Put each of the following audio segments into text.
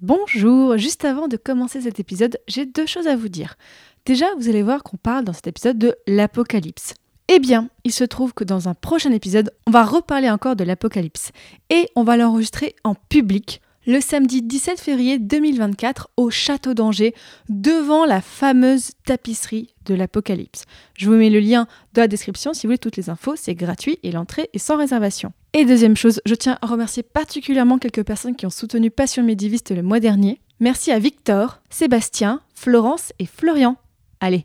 Bonjour, juste avant de commencer cet épisode, j'ai deux choses à vous dire. Déjà, vous allez voir qu'on parle dans cet épisode de l'Apocalypse. Eh bien, il se trouve que dans un prochain épisode, on va reparler encore de l'Apocalypse. Et on va l'enregistrer en public le samedi 17 février 2024 au Château d'Angers, devant la fameuse tapisserie de l'Apocalypse. Je vous mets le lien dans la description si vous voulez toutes les infos, c'est gratuit et l'entrée est sans réservation. Et deuxième chose, je tiens à remercier particulièrement quelques personnes qui ont soutenu Passion Médiviste le mois dernier. Merci à Victor, Sébastien, Florence et Florian. Allez,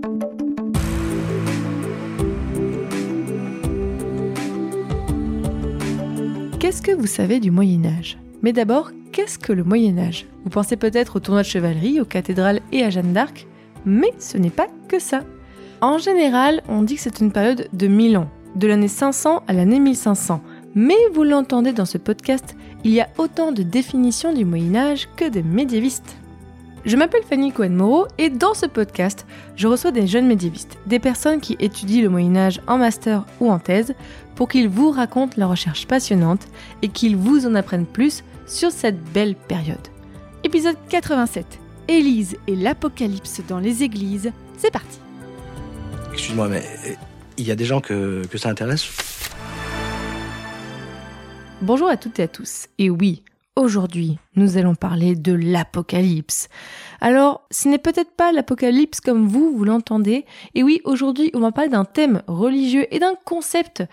Que vous savez du Moyen Âge? Mais d'abord, qu'est-ce que le Moyen Âge? Vous pensez peut-être au tournoi de chevalerie, aux cathédrales et à Jeanne d'Arc, mais ce n'est pas que ça. En général, on dit que c'est une période de 1000 ans, de l'année 500 à l'année 1500. Mais vous l'entendez dans ce podcast, il y a autant de définitions du Moyen Âge que de médiévistes. Je m'appelle Fanny Cohen-Moreau et dans ce podcast, je reçois des jeunes médiévistes, des personnes qui étudient le Moyen Âge en master ou en thèse, pour qu'ils vous racontent leurs recherches passionnantes et qu'ils vous en apprennent plus sur cette belle période. Épisode 87. Élise et l'Apocalypse dans les églises. C'est parti. Excuse-moi, mais euh, il y a des gens que, que ça intéresse? Bonjour à toutes et à tous. Et oui, aujourd'hui, nous allons parler de l'Apocalypse. Alors, ce n'est peut-être pas l'Apocalypse comme vous, vous l'entendez. Et oui, aujourd'hui, on va parler d'un thème religieux et d'un concept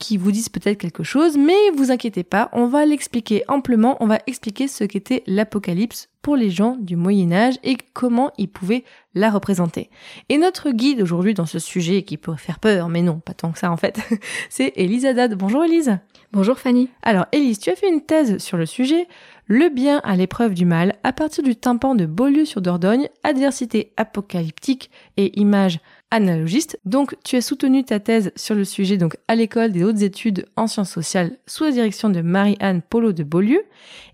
qui vous disent peut-être quelque chose, mais vous inquiétez pas, on va l'expliquer amplement, on va expliquer ce qu'était l'Apocalypse pour les gens du Moyen Âge et comment ils pouvaient la représenter. Et notre guide aujourd'hui dans ce sujet qui pourrait faire peur, mais non, pas tant que ça en fait, c'est Elise Haddad. Bonjour Elise. Bonjour Fanny. Alors Elise, tu as fait une thèse sur le sujet, le bien à l'épreuve du mal, à partir du tympan de Beaulieu sur Dordogne, adversité apocalyptique et images analogiste. Donc, tu as soutenu ta thèse sur le sujet donc à l'école des hautes études en sciences sociales sous la direction de Marie-Anne Polo de Beaulieu.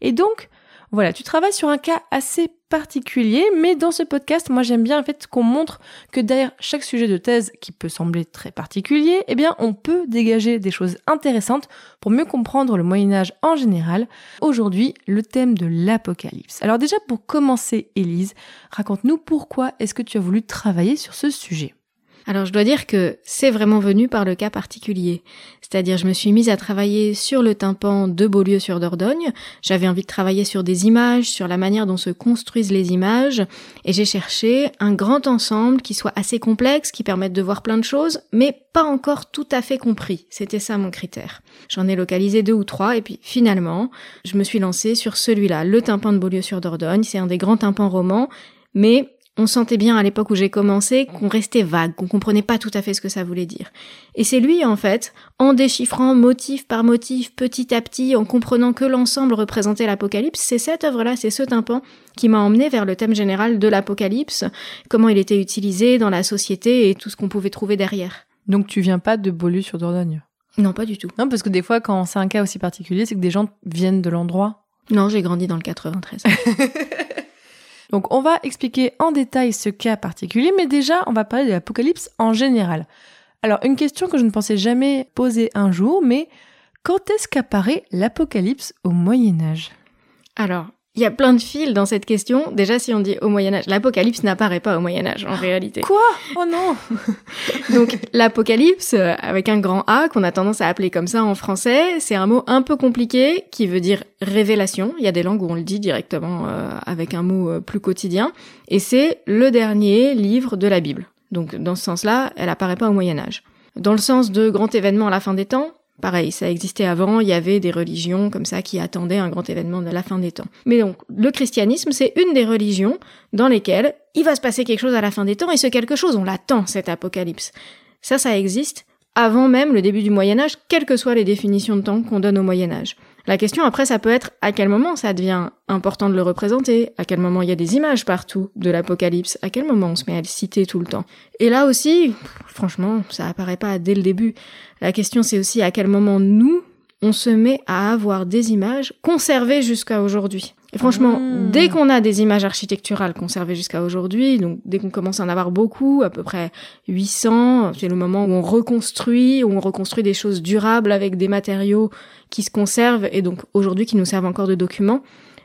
Et donc, voilà, tu travailles sur un cas assez particulier, mais dans ce podcast, moi j'aime bien en fait qu'on montre que derrière chaque sujet de thèse qui peut sembler très particulier, eh bien on peut dégager des choses intéressantes pour mieux comprendre le Moyen Âge en général. Aujourd'hui, le thème de l'apocalypse. Alors déjà pour commencer, Élise, raconte-nous pourquoi est-ce que tu as voulu travailler sur ce sujet alors je dois dire que c'est vraiment venu par le cas particulier. C'est-à-dire je me suis mise à travailler sur le tympan de Beaulieu sur Dordogne. J'avais envie de travailler sur des images, sur la manière dont se construisent les images, et j'ai cherché un grand ensemble qui soit assez complexe, qui permette de voir plein de choses, mais pas encore tout à fait compris. C'était ça mon critère. J'en ai localisé deux ou trois, et puis finalement, je me suis lancée sur celui-là, le tympan de Beaulieu sur Dordogne. C'est un des grands tympans romans, mais on sentait bien à l'époque où j'ai commencé qu'on restait vague, qu'on comprenait pas tout à fait ce que ça voulait dire. Et c'est lui, en fait, en déchiffrant motif par motif, petit à petit, en comprenant que l'ensemble représentait l'apocalypse, c'est cette œuvre-là, c'est ce tympan qui m'a emmené vers le thème général de l'apocalypse, comment il était utilisé dans la société et tout ce qu'on pouvait trouver derrière. Donc tu viens pas de Beaulieu sur Dordogne? Non, pas du tout. Non, parce que des fois, quand c'est un cas aussi particulier, c'est que des gens viennent de l'endroit. Non, j'ai grandi dans le 93. Donc on va expliquer en détail ce cas particulier, mais déjà on va parler de l'apocalypse en général. Alors une question que je ne pensais jamais poser un jour, mais quand est-ce qu'apparaît l'apocalypse au Moyen Âge? Alors, il y a plein de fils dans cette question. Déjà, si on dit au Moyen Âge, l'apocalypse n'apparaît pas au Moyen Âge en réalité. Quoi? Oh non Donc l'apocalypse, avec un grand A, qu'on a tendance à appeler comme ça en français, c'est un mot un peu compliqué qui veut dire révélation. Il y a des langues où on le dit directement euh, avec un mot euh, plus quotidien. Et c'est le dernier livre de la Bible. Donc dans ce sens-là, elle apparaît pas au Moyen Âge. Dans le sens de grand événement à la fin des temps, Pareil, ça existait avant, il y avait des religions comme ça qui attendaient un grand événement de la fin des temps. Mais donc, le christianisme, c'est une des religions dans lesquelles il va se passer quelque chose à la fin des temps, et ce quelque chose, on l'attend, cet apocalypse. Ça, ça existe avant même le début du Moyen Âge, quelles que soient les définitions de temps qu'on donne au Moyen Âge. La question après, ça peut être à quel moment ça devient important de le représenter, à quel moment il y a des images partout de l'apocalypse, à quel moment on se met à le citer tout le temps? Et là aussi, franchement, ça apparaît pas dès le début. La question c'est aussi à quel moment nous, on se met à avoir des images conservées jusqu'à aujourd'hui. Et franchement, Mmh. dès qu'on a des images architecturales conservées jusqu'à aujourd'hui, donc dès qu'on commence à en avoir beaucoup, à peu près 800, c'est le moment où on reconstruit, où on reconstruit des choses durables avec des matériaux qui se conservent et donc aujourd'hui qui nous servent encore de documents.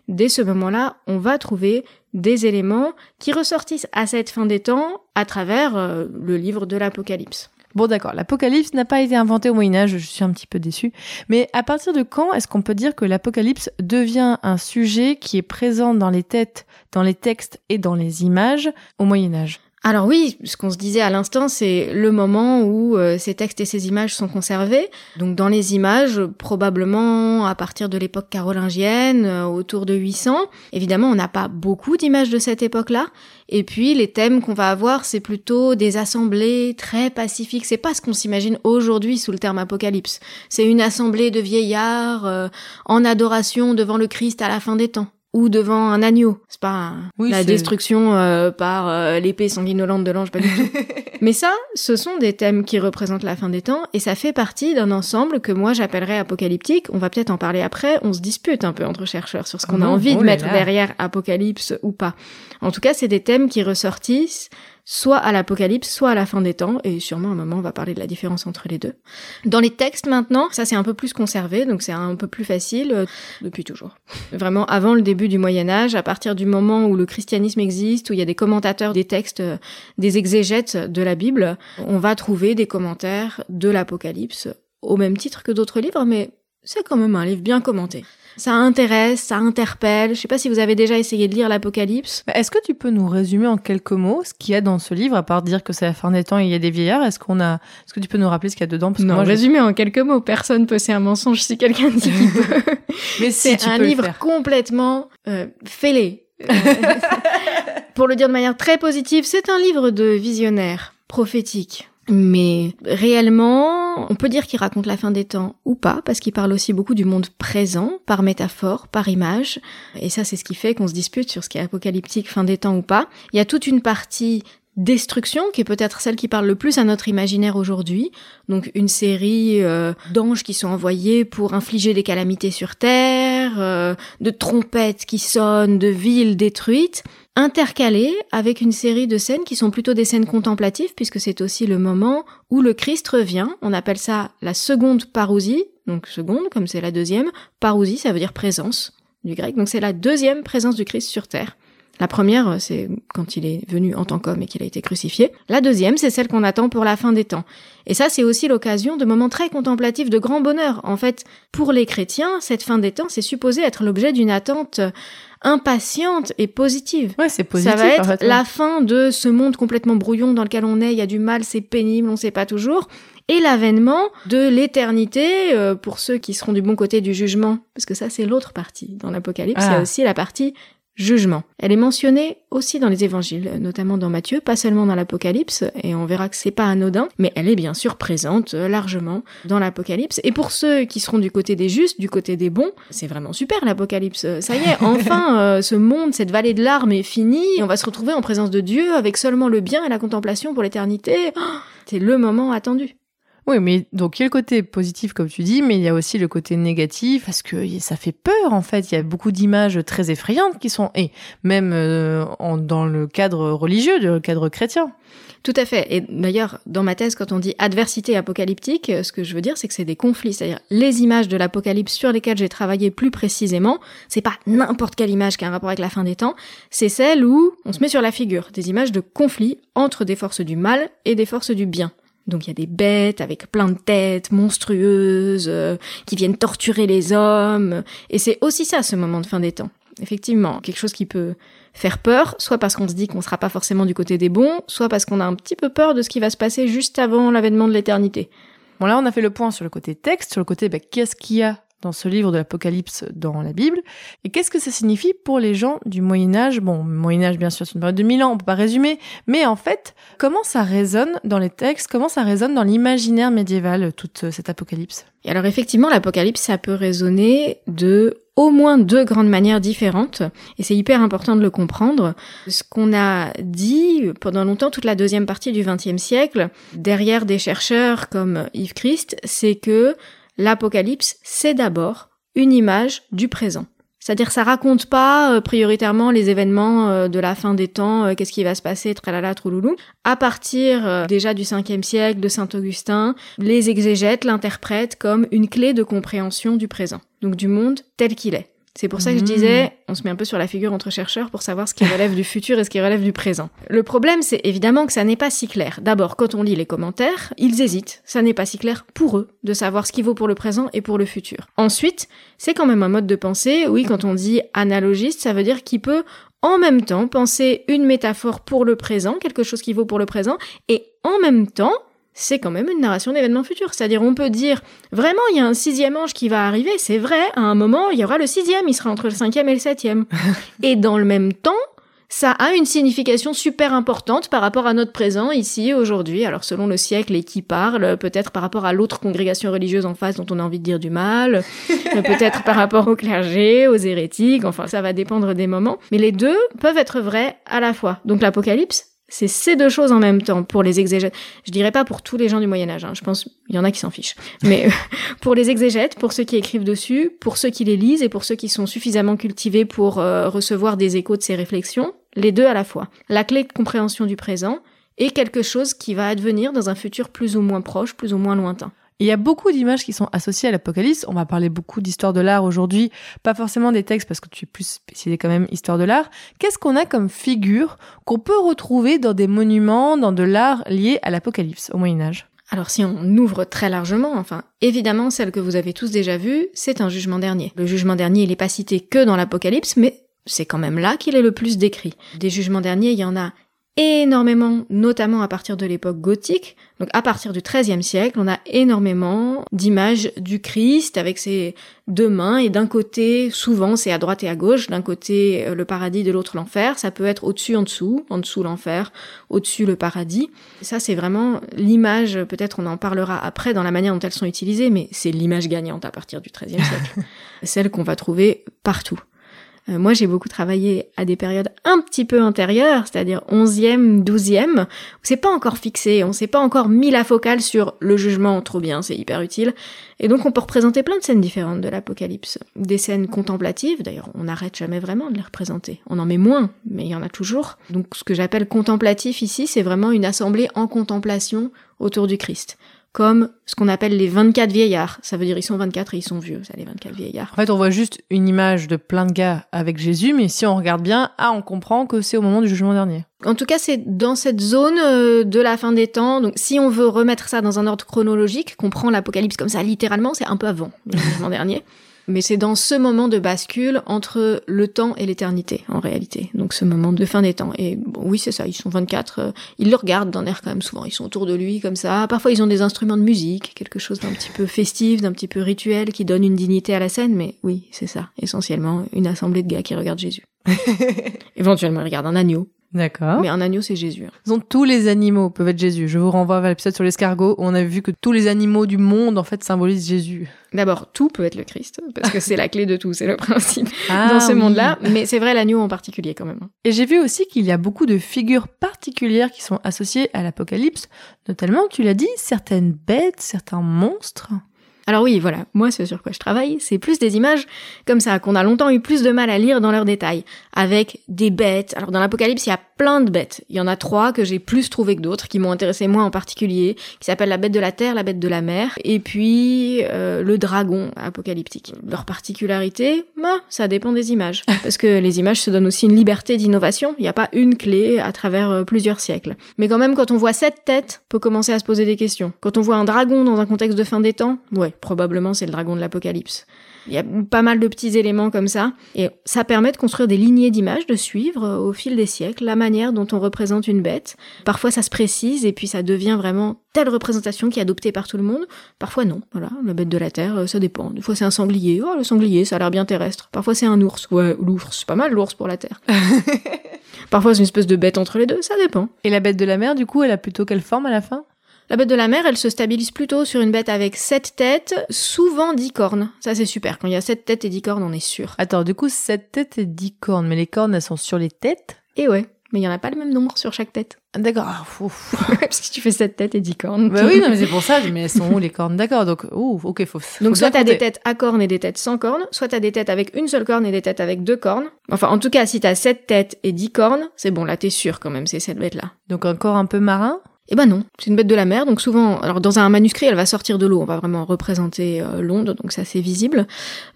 Dès ce moment-là, on va trouver des éléments qui ressortissent à cette fin des temps à travers euh, le livre de l'Apocalypse. Bon d'accord, l'apocalypse n'a pas été inventé au Moyen Âge, je suis un petit peu déçue. Mais à partir de quand est-ce qu'on peut dire que l'apocalypse devient un sujet qui est présent dans les têtes, dans les textes et dans les images au Moyen Âge Alors oui, ce qu'on se disait à l'instant, c'est le moment où euh, ces textes et ces images sont conservés. Donc dans les images, probablement à partir de l'époque carolingienne, euh, autour de 800. Évidemment, on n'a pas beaucoup d'images de cette époque-là. Et puis les thèmes qu'on va avoir, c'est plutôt des assemblées très pacifiques. C'est pas ce qu'on s'imagine aujourd'hui sous le terme apocalypse. C'est une assemblée de vieillards euh, en adoration devant le Christ à la fin des temps ou devant un agneau. C'est pas Oui, la destruction euh, par euh, l'épée sanguinolente de l'ange, pas du tout. Mais ça, ce sont des thèmes qui représentent la fin des temps et ça fait partie d'un ensemble que moi j'appellerais apocalyptique. On va peut-être en parler après. On se dispute un peu entre chercheurs sur ce qu'on a Oh, envie oh de là mettre là. derrière apocalypse ou pas. En tout cas, c'est des thèmes qui ressortissent soit à l'apocalypse, soit à la fin des temps, et sûrement à un moment on va parler de la différence entre les deux. Dans les textes maintenant, ça c'est un peu plus conservé, donc c'est un peu plus facile euh, depuis toujours. Vraiment avant le début du Moyen Âge, à partir du moment où le christianisme existe, où il y a des commentateurs des textes, euh, des exégètes de la Bible, on va trouver des commentaires de l'Apocalypse au même titre que d'autres livres, mais c'est quand même un livre bien commenté. Ça intéresse, ça interpelle. Je sais pas si vous avez déjà essayé de lire l'Apocalypse. Est-ce que tu peux nous résumer en quelques mots ce qu'il y a dans ce livre, à part dire que c'est la fin des temps et il y a des vieillards? Est-ce qu'on a, est-ce que tu peux nous rappeler ce qu'il y a dedans? Parce que Non, moi, résumé en quelques mots, personne peut, c'est un mensonge si quelqu'un dit qu'il peut. Mais si, c'est un livre complètement euh, fêlé. Euh, Pour le dire de manière très positive, c'est un livre de visionnaire, prophétique. Mais réellement, on peut dire qu'il raconte la fin des temps ou pas, parce qu'il parle aussi beaucoup du monde présent, par métaphore, par image. Et ça, c'est ce qui fait qu'on se dispute sur ce qui est apocalyptique, fin des temps ou pas. Il y a toute une partie destruction qui est peut-être celle qui parle le plus à notre imaginaire aujourd'hui. Donc une série euh, d'anges qui sont envoyés pour infliger des calamités sur Terre, euh, de trompettes qui sonnent, de villes détruites, intercalées avec une série de scènes qui sont plutôt des scènes contemplatives puisque c'est aussi le moment où le Christ revient. On appelle ça la seconde parousie, donc seconde comme c'est la deuxième. Parousie, ça veut dire présence du grec. Donc c'est la deuxième présence du Christ sur Terre. La première, c'est quand il est venu en tant qu'homme et qu'il a été crucifié. La deuxième, c'est celle qu'on attend pour la fin des temps. Et ça, c'est aussi l'occasion de moments très contemplatifs de grand bonheur. En fait, pour les chrétiens, cette fin des temps, c'est supposé être l'objet d'une attente impatiente et positive. Ouais, c'est positif. ça va être la fin de ce monde complètement brouillon dans lequel on est, il y a du mal, c'est pénible, on sait pas toujours. Et l'avènement de l'éternité euh, pour ceux qui seront du bon côté du jugement. Parce que ça, c'est l'autre partie. Dans l'Apocalypse, il y Ah. a aussi la partie jugement. Elle est mentionnée aussi dans les évangiles, notamment dans Matthieu, pas seulement dans l'Apocalypse, et on verra que c'est pas anodin, mais elle est bien sûr présente euh, largement dans l'Apocalypse. Et pour ceux qui seront du côté des justes, du côté des bons, c'est vraiment super l'Apocalypse. Euh, Ça y est, enfin, euh, ce monde, cette vallée de larmes est finie, et on va se retrouver en présence de Dieu avec seulement le bien et la contemplation pour l'éternité. Oh, c'est le moment attendu. Oui, mais donc il y a le côté positif comme tu dis, mais il y a aussi le côté négatif parce que ça fait peur en fait. Il y a beaucoup d'images très effrayantes qui sont et même euh, dans le cadre religieux, dans le cadre chrétien. Tout à fait. Et d'ailleurs, dans ma thèse, quand on dit adversité apocalyptique, euh, ce que je veux dire, c'est que c'est des conflits. C'est-à-dire, les images de l'apocalypse sur lesquelles j'ai travaillé plus précisément, c'est pas n'importe quelle image qui a un rapport avec la fin des temps, c'est celle où on se met sur la figure des images de conflits entre des forces du mal et des forces du bien. Donc il y a des bêtes avec plein de têtes monstrueuses euh, qui viennent torturer les hommes. Et c'est aussi ça ce moment de fin des temps. Effectivement, quelque chose qui peut faire peur, soit parce qu'on se dit qu'on sera pas forcément du côté des bons, soit parce qu'on a un petit peu peur de ce qui va se passer juste avant l'avènement de l'éternité. Bon là, on a fait le point sur le côté texte, sur le côté bah, qu'est-ce qu'il y a dans ce livre de l'Apocalypse dans la Bible. Et qu'est-ce que ça signifie pour les gens du Moyen Âge? Bon, Moyen Âge, bien sûr, c'est une période de mille ans, on peut pas résumer, mais en fait, comment ça résonne dans les textes, comment ça résonne dans l'imaginaire médiéval, toute cette Apocalypse? Et alors effectivement, l'Apocalypse, ça peut résonner de au moins deux grandes manières différentes, et c'est hyper important de le comprendre. Ce qu'on a dit pendant longtemps, toute la deuxième partie du XXe siècle, derrière des chercheurs comme Yves Christ, c'est que l'Apocalypse, c'est d'abord une image du présent. C'est-à-dire ça raconte pas euh, prioritairement les événements euh, de la fin des temps, euh, qu'est-ce qui va se passer, tralala, trouloulou. À partir déjà du 5e siècle, de Saint Augustin, les exégètes l'interprètent comme une clé de compréhension du présent, donc du monde tel qu'il est. C'est pour ça que je disais, mmh. on se met un peu sur la figure entre chercheurs pour savoir ce qui relève du futur et ce qui relève du présent. Le problème, c'est évidemment que ça n'est pas si clair. D'abord, quand on lit les commentaires, ils hésitent. Ça n'est pas si clair pour eux de savoir ce qui vaut pour le présent et pour le futur. Ensuite, c'est quand même un mode de pensée. Oui, quand on dit analogiste, ça veut dire qu'il peut en même temps penser une métaphore pour le présent, quelque chose qui vaut pour le présent, et en même temps c'est quand même une narration d'événements futurs. C'est-à-dire, on peut dire, vraiment, il y a un sixième ange qui va arriver, c'est vrai, à un moment, il y aura le sixième, il sera entre le cinquième et le septième. et dans le même temps, ça a une signification super importante par rapport à notre présent ici, aujourd'hui. Alors, selon le siècle et qui parle, peut-être par rapport à l'autre congrégation religieuse en face dont on a envie de dire du mal, peut-être par rapport au clergé, aux hérétiques, enfin, ça va dépendre des moments. Mais les deux peuvent être vrais à la fois. Donc, l'Apocalypse, c'est ces deux choses en même temps pour les exégètes. Je dirais pas pour tous les gens du Moyen Âge. Hein. Je pense il y en a qui s'en fichent. Mais pour les exégètes, pour ceux qui écrivent dessus, pour ceux qui les lisent et pour ceux qui sont suffisamment cultivés pour euh, recevoir des échos de ces réflexions, les deux à la fois. La clé de compréhension du présent et quelque chose qui va advenir dans un futur plus ou moins proche, plus ou moins lointain. Il y a beaucoup d'images qui sont associées à l'Apocalypse. On va parler beaucoup d'histoire de l'art aujourd'hui, pas forcément des textes parce que tu es plus spécialisé quand même histoire de l'art. Qu'est-ce qu'on a comme figure qu'on peut retrouver dans des monuments, dans de l'art lié à l'Apocalypse au Moyen Âge alors si on ouvre très largement, enfin évidemment celle que vous avez tous déjà vue, c'est un jugement dernier. Le jugement dernier, il n'est pas cité que dans l'Apocalypse, mais c'est quand même là qu'il est le plus décrit. Des jugements derniers, il y en a énormément, notamment à partir de l'époque gothique. Donc à partir du XIIIe siècle, on a énormément d'images du Christ avec ses deux mains et d'un côté, souvent c'est à droite et à gauche, d'un côté euh, le paradis, de l'autre l'enfer. Ça peut être au-dessus, en dessous, en dessous l'enfer, au-dessus le paradis. Ça c'est vraiment l'image, peut-être on en parlera après dans la manière dont elles sont utilisées, mais c'est l'image gagnante à partir du XIIIe siècle. Celle qu'on va trouver partout. Euh, moi, j'ai beaucoup travaillé à des périodes un petit peu intérieures, c'est-à-dire 11e, 12e, où c'est pas encore fixé, on s'est pas encore mis la focale sur le jugement, trop bien, c'est hyper utile. Et donc, on peut représenter plein de scènes différentes de l'Apocalypse. Des scènes contemplatives, d'ailleurs, on n'arrête jamais vraiment de les représenter. On en met moins, mais il y en a toujours. Donc, ce que j'appelle contemplatif ici, c'est vraiment une assemblée en contemplation autour du Christ comme ce qu'on appelle les 24 vieillards. Ça veut dire ils sont 24 et ils sont vieux, ça, les 24 vieillards. En fait, on voit juste une image de plein de gars avec Jésus, mais si on regarde bien, ah, on comprend que c'est au moment du jugement dernier. En tout cas, c'est dans cette zone euh, de la fin des temps. Donc, si on veut remettre ça dans un ordre chronologique, qu'on prend l'Apocalypse comme ça littéralement, c'est un peu avant le jugement dernier. Mais c'est dans ce moment de bascule entre le temps et l'éternité, en réalité. Donc ce moment de fin des temps. Et oui, c'est ça, ils sont 24. Euh, ils le regardent d'un air quand même souvent. Ils sont autour de lui comme ça. Parfois, ils ont des instruments de musique, quelque chose d'un petit peu festif, d'un petit peu rituel, qui donne une dignité à la scène. Mais oui, c'est ça. Essentiellement, une assemblée de gars qui regardent Jésus. Éventuellement, ils regardent un agneau. D'accord. Mais un agneau, c'est Jésus. Donc hein. tous les animaux peuvent être Jésus. Je vous renvoie vers l'épisode sur l'escargot où on a vu que tous les animaux du monde, en fait, symbolisent Jésus. D'abord, tout peut être le Christ, parce que c'est la clé de tout, c'est le principe ah dans ce monde-là. Mais c'est vrai, l'agneau en particulier, quand même. Hein. Et j'ai vu aussi qu'il y a beaucoup de figures particulières qui sont associées à l'Apocalypse. Notamment, tu l'as dit, certaines bêtes, certains monstres. Alors oui, voilà, moi c'est sur quoi je travaille, c'est plus des images comme ça, qu'on a longtemps eu plus de mal à lire dans leurs détails, avec des bêtes. Alors dans l'Apocalypse, il y a plein de bêtes. Il y en a trois que j'ai plus trouvé que d'autres, qui m'ont intéressé moi en particulier, qui s'appellent la bête de la terre, la bête de la mer, et puis euh, le dragon apocalyptique. Leur particularité, bah, ça dépend des images, parce que les images se donnent aussi une liberté d'innovation. Il n'y a pas une clé à travers euh, plusieurs siècles. Mais quand même, quand on voit cette tête, on peut commencer à se poser des questions. Quand on voit un dragon dans un contexte de fin des temps, ouais, probablement c'est le dragon de l'Apocalypse. Il y a pas mal de petits éléments comme ça. Et ça permet de construire des lignées d'images, de suivre euh, au fil des siècles la manière dont on représente une bête. Parfois ça se précise et puis ça devient vraiment telle représentation qui est adoptée par tout le monde. Parfois non. Voilà, la bête de la terre, euh, ça dépend. Des fois c'est un sanglier. Oh, le sanglier, ça a l'air bien terrestre. Parfois c'est un ours. Ouais, l'ours, c'est pas mal l'ours pour la terre. Parfois c'est une espèce de bête entre les deux, ça dépend. Et la bête de la mer, du coup, elle a plutôt quelle forme à la fin? La bête de la mer, elle se stabilise plutôt sur une bête avec sept têtes, souvent dix cornes. Ça c'est super. Quand il y a sept têtes et dix cornes, on est sûr. Attends, du coup, sept têtes et dix cornes, mais les cornes, elles sont sur les têtes? Et ouais. Mais il y en a pas le même nombre sur chaque tête. Ah, D'accord. Ah. Parce que tu fais sept têtes et dix cornes. bah oui, non, mais c'est pour ça, mais elles sont où les cornes? D'accord, donc, ouh, ok, faut. faut Donc soit t'as des têtes à cornes et des têtes sans cornes, soit t'as des têtes avec une seule corne et des têtes avec deux cornes. Enfin, en tout cas, si t'as sept têtes et dix cornes, c'est bon, là t'es sûr quand même, c'est cette bête-là. Donc un corps un peu marin? Eh ben non, c'est une bête de la mer, donc souvent, alors dans un manuscrit, elle va sortir de l'eau, on va vraiment représenter euh, l'onde, donc ça c'est visible.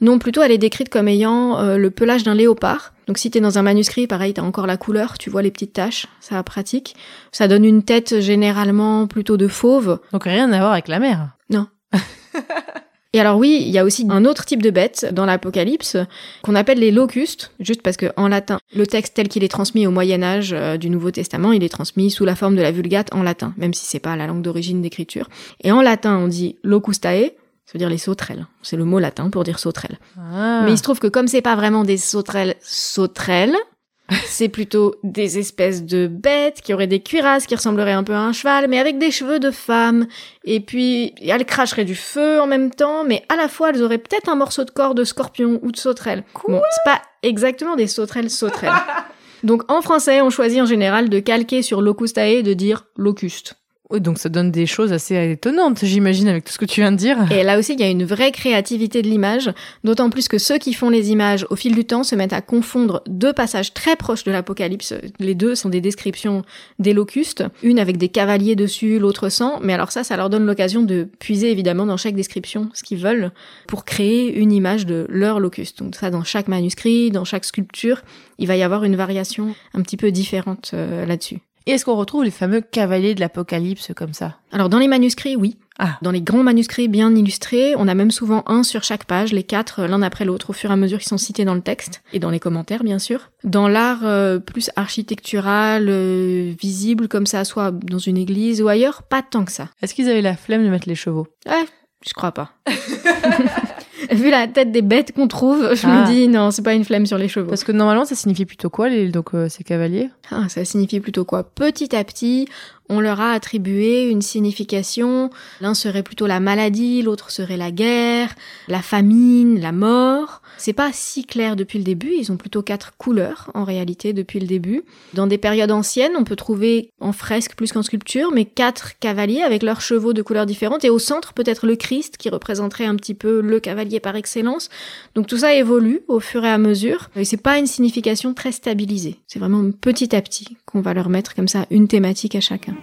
Non, plutôt elle est décrite comme ayant euh, le pelage d'un léopard. Donc si t'es dans un manuscrit, pareil, t'as encore la couleur, tu vois les petites taches, ça pratique. Ça donne une tête généralement plutôt de fauve, Donc rien à voir avec la mer. Et alors oui, il y a aussi un autre type de bête dans l'Apocalypse qu'on appelle les locustes, juste parce que en latin, le texte tel qu'il est transmis au Moyen Âge euh, du Nouveau Testament, il est transmis sous la forme de la Vulgate en latin, même si c'est pas la langue d'origine d'écriture. Et en latin, on dit locustae, ça veut dire les sauterelles. C'est le mot latin pour dire sauterelles. Ah. Mais il se trouve que comme c'est pas vraiment des sauterelles sauterelles, c'est plutôt des espèces de bêtes qui auraient des cuirasses qui ressembleraient un peu à un cheval, mais avec des cheveux de femme. Et puis, elles cracheraient du feu en même temps, mais à la fois, elles auraient peut-être un morceau de corps de scorpion ou de sauterelle. bon, c'est pas exactement des sauterelles sauterelles. Donc, en français, on choisit en général de calquer sur locustae et de dire locuste. Donc ça donne des choses assez étonnantes, j'imagine, avec tout ce que tu viens de dire. Et là aussi, il y a une vraie créativité de l'image, d'autant plus que ceux qui font les images au fil du temps se mettent à confondre deux passages très proches de l'Apocalypse. Les deux sont des descriptions des locustes, une avec des cavaliers dessus, l'autre sans, mais alors ça, ça leur donne l'occasion de puiser évidemment dans chaque description ce qu'ils veulent pour créer une image de leur locuste. Donc ça, dans chaque manuscrit, dans chaque sculpture, il va y avoir une variation un petit peu différente euh, là-dessus. Et est-ce qu'on retrouve les fameux cavaliers de l'Apocalypse comme ça? Alors dans les manuscrits, oui. Ah. Dans les grands manuscrits bien illustrés, on a même souvent un sur chaque page, les quatre euh, l'un après l'autre, au fur et à mesure qu'ils sont cités dans le texte et dans les commentaires, bien sûr. Dans l'art euh, plus architectural, euh, visible comme ça, soit dans une église ou ailleurs, pas tant que ça. Est-ce qu'ils avaient la flemme de mettre les chevaux? Ouais, je crois pas. Vu la tête des bêtes qu'on trouve, je Ah. me dis non, c'est pas une flemme sur les chevaux. Parce que normalement, ça signifie plutôt quoi, les, donc, euh, ces cavaliers? Ah, ça signifie plutôt quoi? Petit à petit, on leur a attribué une signification. L'un serait plutôt la maladie, l'autre serait la guerre, la famine, la mort. C'est pas si clair depuis le début, ils ont plutôt quatre couleurs en réalité depuis le début. Dans des périodes anciennes, on peut trouver en fresque plus qu'en sculpture, mais quatre cavaliers avec leurs chevaux de couleurs différentes et au centre peut-être le Christ qui représenterait un petit peu le cavalier par excellence. Donc tout ça évolue au fur et à mesure et c'est pas une signification très stabilisée. C'est vraiment petit à petit qu'on va leur mettre comme ça une thématique à chacun.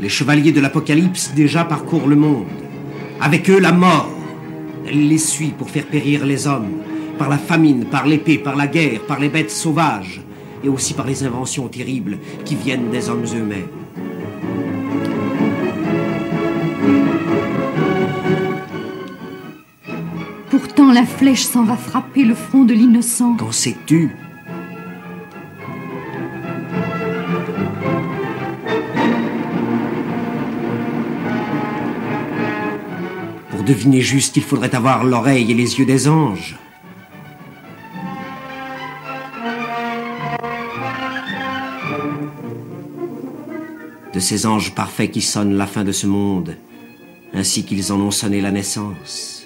Les chevaliers de l'Apocalypse déjà parcourent le monde. Avec eux, la mort. Elle les suit pour faire périr les hommes, par la famine, par l'épée, par la guerre, par les bêtes sauvages, et aussi par les inventions terribles qui viennent des hommes eux-mêmes. La flèche s'en va frapper le front de l'innocent. Qu'en sais-tu Pour deviner juste, il faudrait avoir l'oreille et les yeux des anges. De ces anges parfaits qui sonnent la fin de ce monde, ainsi qu'ils en ont sonné la naissance.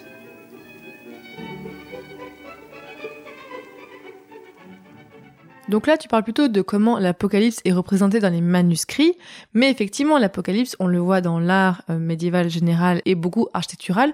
Donc là, tu parles plutôt de comment l'Apocalypse est représenté dans les manuscrits, mais effectivement, l'Apocalypse, on le voit dans l'art euh, médiéval général et beaucoup architectural.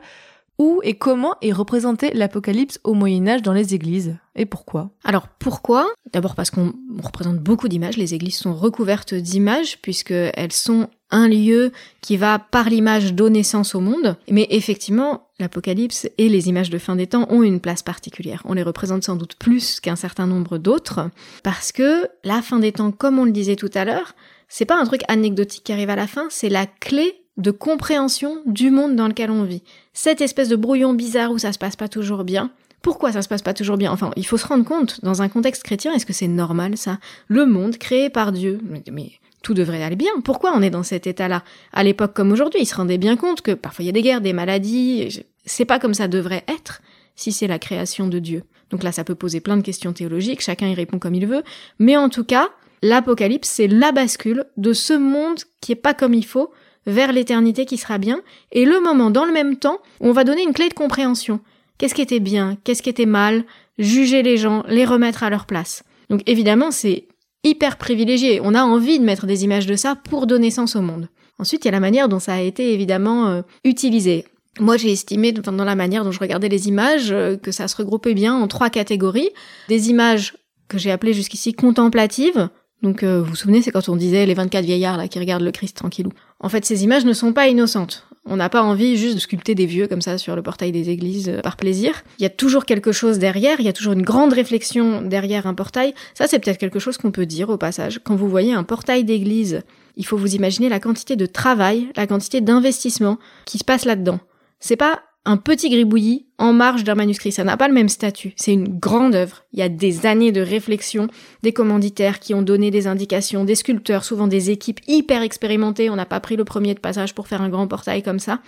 Où et comment est représenté l'Apocalypse au Moyen Âge dans les églises Et pourquoi? Alors pourquoi? D'abord parce qu'on on représente beaucoup d'images, les églises sont recouvertes d'images puisqu'elles sont un lieu qui va par l'image donner sens au monde. Mais effectivement, l'Apocalypse et les images de fin des temps ont une place particulière. On les représente sans doute plus qu'un certain nombre d'autres parce que la fin des temps, comme on le disait tout à l'heure, c'est pas un truc anecdotique qui arrive à la fin, c'est la clé de compréhension du monde dans lequel on vit. Cette espèce de brouillon bizarre où ça se passe pas toujours bien. Pourquoi ça se passe pas toujours bien? Enfin, il faut se rendre compte, dans un contexte chrétien, est-ce que c'est normal ça? Le monde créé par Dieu. Mais tout devrait aller bien. Pourquoi on est dans cet état-là? À l'époque comme aujourd'hui, ils se rendaient bien compte que parfois il y a des guerres, des maladies. C'est pas comme ça devrait être si c'est la création de Dieu. Donc là, ça peut poser plein de questions théologiques, chacun y répond comme il veut. Mais en tout cas, l'Apocalypse, c'est la bascule de ce monde qui est pas comme il faut vers l'éternité qui sera bien, et le moment dans le même temps où on va donner une clé de compréhension. Qu'est-ce qui était bien, qu'est-ce qui était mal, juger les gens, les remettre à leur place. Donc évidemment, c'est hyper privilégié. On a envie de mettre des images de ça pour donner sens au monde. Ensuite, il y a la manière dont ça a été évidemment euh, utilisé. Moi, j'ai estimé, dans la manière dont je regardais les images, euh, que ça se regroupait bien en trois catégories. Des images que j'ai appelées jusqu'ici contemplatives. Donc, euh, vous vous souvenez, c'est quand on disait les 24 vieillards là qui regardent le Christ tranquillou. En fait, ces images ne sont pas innocentes. On n'a pas envie juste de sculpter des vieux comme ça sur le portail des églises par plaisir. Il y a toujours quelque chose derrière, il y a toujours une grande réflexion derrière un portail. Ça, c'est peut-être quelque chose qu'on peut dire au passage. Quand vous voyez un portail d'église, il faut vous imaginer la quantité de travail, la quantité d'investissement qui se passe là-dedans. C'est pas un petit gribouillis en marge d'un manuscrit. Ça n'a pas le même statut. C'est une grande œuvre. Il y a des années de réflexion, des commanditaires qui ont donné des indications, des sculpteurs, souvent des équipes hyper expérimentées. On n'a pas pris le premier de passage pour faire un grand portail comme ça.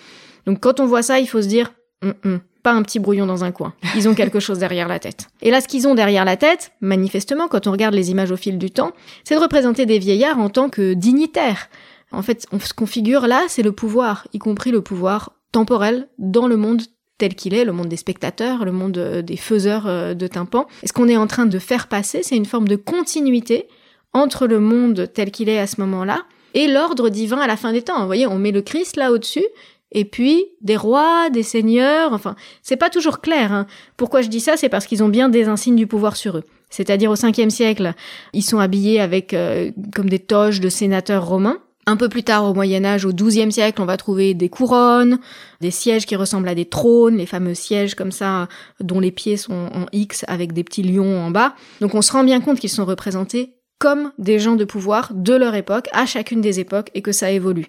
Donc quand on voit ça, il faut se dire, hum, hum, pas un petit brouillon dans un coin. Ils ont quelque chose derrière la tête. Et là, ce qu'ils ont derrière la tête, manifestement, quand on regarde les images au fil du temps, c'est de représenter des vieillards en tant que dignitaires. En fait, ce qu'on figure là, c'est le pouvoir, y compris le pouvoir temporel dans le monde tel qu'il est, le monde des spectateurs, le monde euh, des faiseurs euh, de tympans. Et ce qu'on est en train de faire passer, c'est une forme de continuité entre le monde tel qu'il est à ce moment-là et l'ordre divin à la fin des temps. Vous voyez, on met le Christ là au-dessus, et puis des rois, des seigneurs, enfin, c'est pas toujours clair. Hein. Pourquoi je dis ça? C'est parce qu'ils ont bien des insignes du pouvoir sur eux. C'est-à-dire au 5e siècle, ils sont habillés avec euh, comme des toges de sénateurs romains. Un peu plus tard, au Moyen Âge, au XIIe siècle, on va trouver des couronnes, des sièges qui ressemblent à des trônes, les fameux sièges comme ça, dont les pieds sont en X avec des petits lions en bas. Donc on se rend bien compte qu'ils sont représentés comme des gens de pouvoir de leur époque, à chacune des époques, et que ça évolue.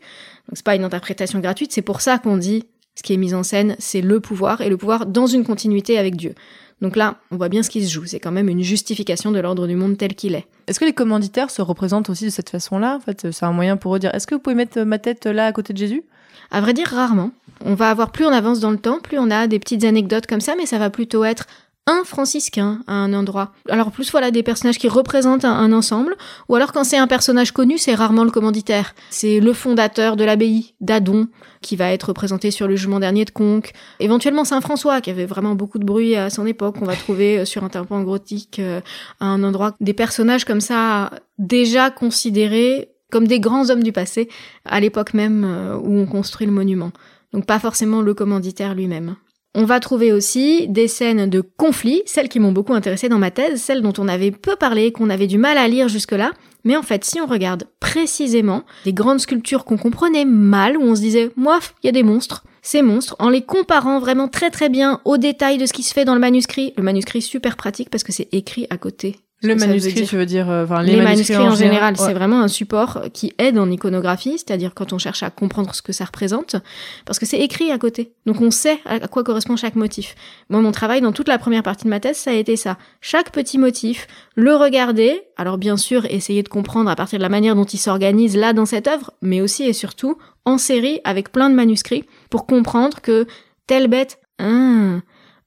Donc c'est pas une interprétation gratuite, c'est pour ça qu'on dit ce qui est mis en scène, c'est le pouvoir, et le pouvoir dans une continuité avec Dieu. Donc là, on voit bien ce qui se joue. C'est quand même une justification de l'ordre du monde tel qu'il est. Est-ce que les commanditaires se représentent aussi de cette façon-là? En fait, c'est un moyen pour eux de dire est-ce que vous pouvez mettre ma tête là à côté de Jésus? À vrai dire, rarement. On va avoir plus on avance dans le temps, plus on a des petites anecdotes comme ça, mais ça va plutôt être un franciscain à un endroit. Alors plus voilà des personnages qui représentent un, ensemble, ou alors quand c'est un personnage connu, c'est rarement le commanditaire. C'est le fondateur de l'abbaye d'Adon qui va être représenté sur le jugement dernier de Conques. Éventuellement Saint François qui avait vraiment beaucoup de bruit à son époque. On va trouver euh, sur un tympan gothique euh, à un endroit des personnages comme ça déjà considérés comme des grands hommes du passé à l'époque même euh, où on construit le monument. Donc pas forcément le commanditaire lui-même. On va trouver aussi des scènes de conflits, celles qui m'ont beaucoup intéressé dans ma thèse, celles dont on avait peu parlé, qu'on avait du mal à lire jusque-là. Mais en fait, si on regarde précisément des grandes sculptures qu'on comprenait mal, où on se disait, moi, il y a des monstres, ces monstres, en les comparant vraiment très très bien aux détails de ce qui se fait dans le manuscrit, le manuscrit super pratique parce que c'est écrit à côté le manuscrit, tu veux dire euh, enfin, les, manuscrits, en général, c'est vraiment un support qui aide en iconographie, c'est-à-dire quand on cherche à comprendre ce que ça représente, parce que c'est écrit à côté. Donc on sait à quoi correspond chaque motif. Moi, mon travail dans toute la première partie de ma thèse, ça a été ça. Chaque petit motif, le regarder, alors bien sûr, essayer de comprendre à partir de la manière dont il s'organise là dans cette œuvre, mais aussi et surtout en série avec plein de manuscrits pour comprendre que telle bête, hein,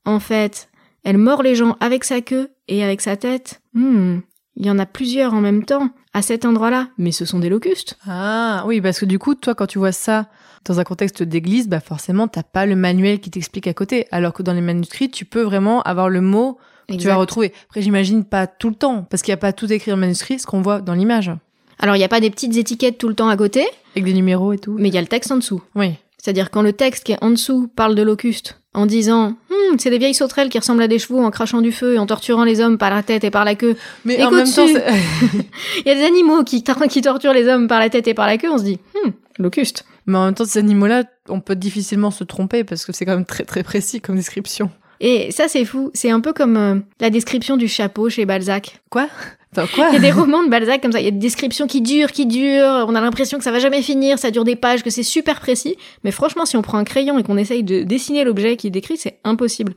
en fait, elle mord les gens avec sa queue et avec sa tête. Hmm, il y en a plusieurs en même temps à cet endroit-là, mais ce sont des locustes. Ah oui, parce que du coup, toi, quand tu vois ça dans un contexte d'église, bah forcément, t'as pas le manuel qui t'explique à côté, alors que dans les manuscrits, tu peux vraiment avoir le mot que tu vas retrouver. Après, j'imagine pas tout le temps, parce qu'il n'y a pas tout écrit en manuscrit, ce qu'on voit dans l'image. Alors, il n'y a pas des petites étiquettes tout le temps à côté. Avec des numéros et tout. Mais il y a le texte en dessous. Oui. C'est-à-dire quand le texte qui est en dessous parle de locustes, en disant hm, c'est des vieilles sauterelles qui ressemblent à des chevaux en crachant du feu et en torturant les hommes par la tête et par la queue. Mais en même temps, il y a des animaux qui, qui torturent les hommes par la tête et par la queue. On se dit hm, locuste. Mais en même temps, ces animaux-là, on peut difficilement se tromper parce que c'est quand même très très précis comme description. Et ça, c'est fou. C'est un peu comme euh, la description du chapeau chez Balzac. Quoi? Il y a des romans de Balzac comme ça, il y a des descriptions qui durent, qui durent, on a l'impression que ça va jamais finir, ça dure des pages, que c'est super précis, mais franchement, si on prend un crayon et qu'on essaye de dessiner l'objet qui décrit, c'est impossible.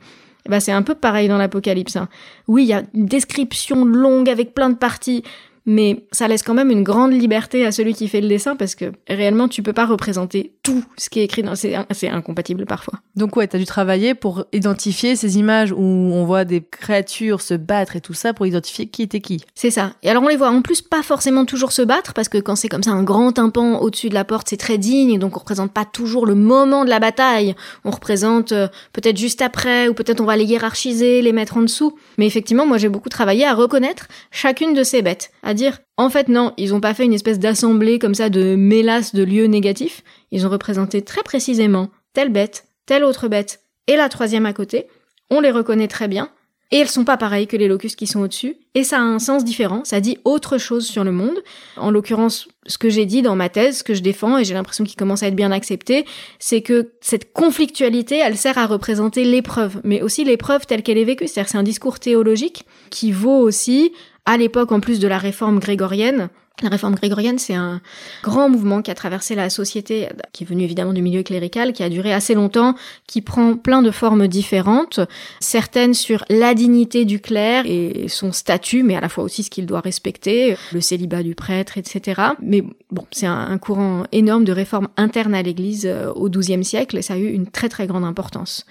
Bah, c'est un peu pareil dans l'Apocalypse. Hein. Oui, il y a une description longue avec plein de parties, mais ça laisse quand même une grande liberté à celui qui fait le dessin parce que réellement tu peux pas représenter tout ce qui est écrit dans c'est c'est incompatible parfois. Donc ouais, t'as dû travailler pour identifier ces images où on voit des créatures se battre et tout ça pour identifier qui était qui. C'est ça. Et alors on les voit en plus pas forcément toujours se battre parce que quand c'est comme ça un grand tympan au-dessus de la porte, c'est très digne donc on représente pas toujours le moment de la bataille. On représente euh, peut-être juste après ou peut-être on va les hiérarchiser, les mettre en dessous. Mais effectivement, moi j'ai beaucoup travaillé à reconnaître chacune de ces bêtes, à dire en fait non, ils ont pas fait une espèce d'assemblée comme ça de mélasse de lieux négatifs, ils ont représenté très précisément telle bête, telle autre bête et la troisième à côté, on les reconnaît très bien, et elles sont pas pareilles que les locus qui sont au-dessus, et ça a un sens différent, ça dit autre chose sur le monde. En l'occurrence, ce que j'ai dit dans ma thèse, ce que je défends, et j'ai l'impression qu'il commence à être bien accepté, c'est que cette conflictualité, elle sert à représenter l'épreuve, mais aussi l'épreuve telle qu'elle est vécue. C'est-à-dire c'est un discours théologique qui vaut aussi à l'époque, en plus de la réforme grégorienne, la réforme grégorienne, c'est un grand mouvement qui a traversé la société, qui est venu évidemment du milieu clérical, qui a duré assez longtemps, qui prend plein de formes différentes, certaines sur la dignité du clerc et son statut, mais à la fois aussi ce qu'il doit respecter, le célibat du prêtre, etc. Mais bon, c'est un, courant énorme de réformes internes à l'Église euh, au XIIe siècle, et ça a eu une très très grande importance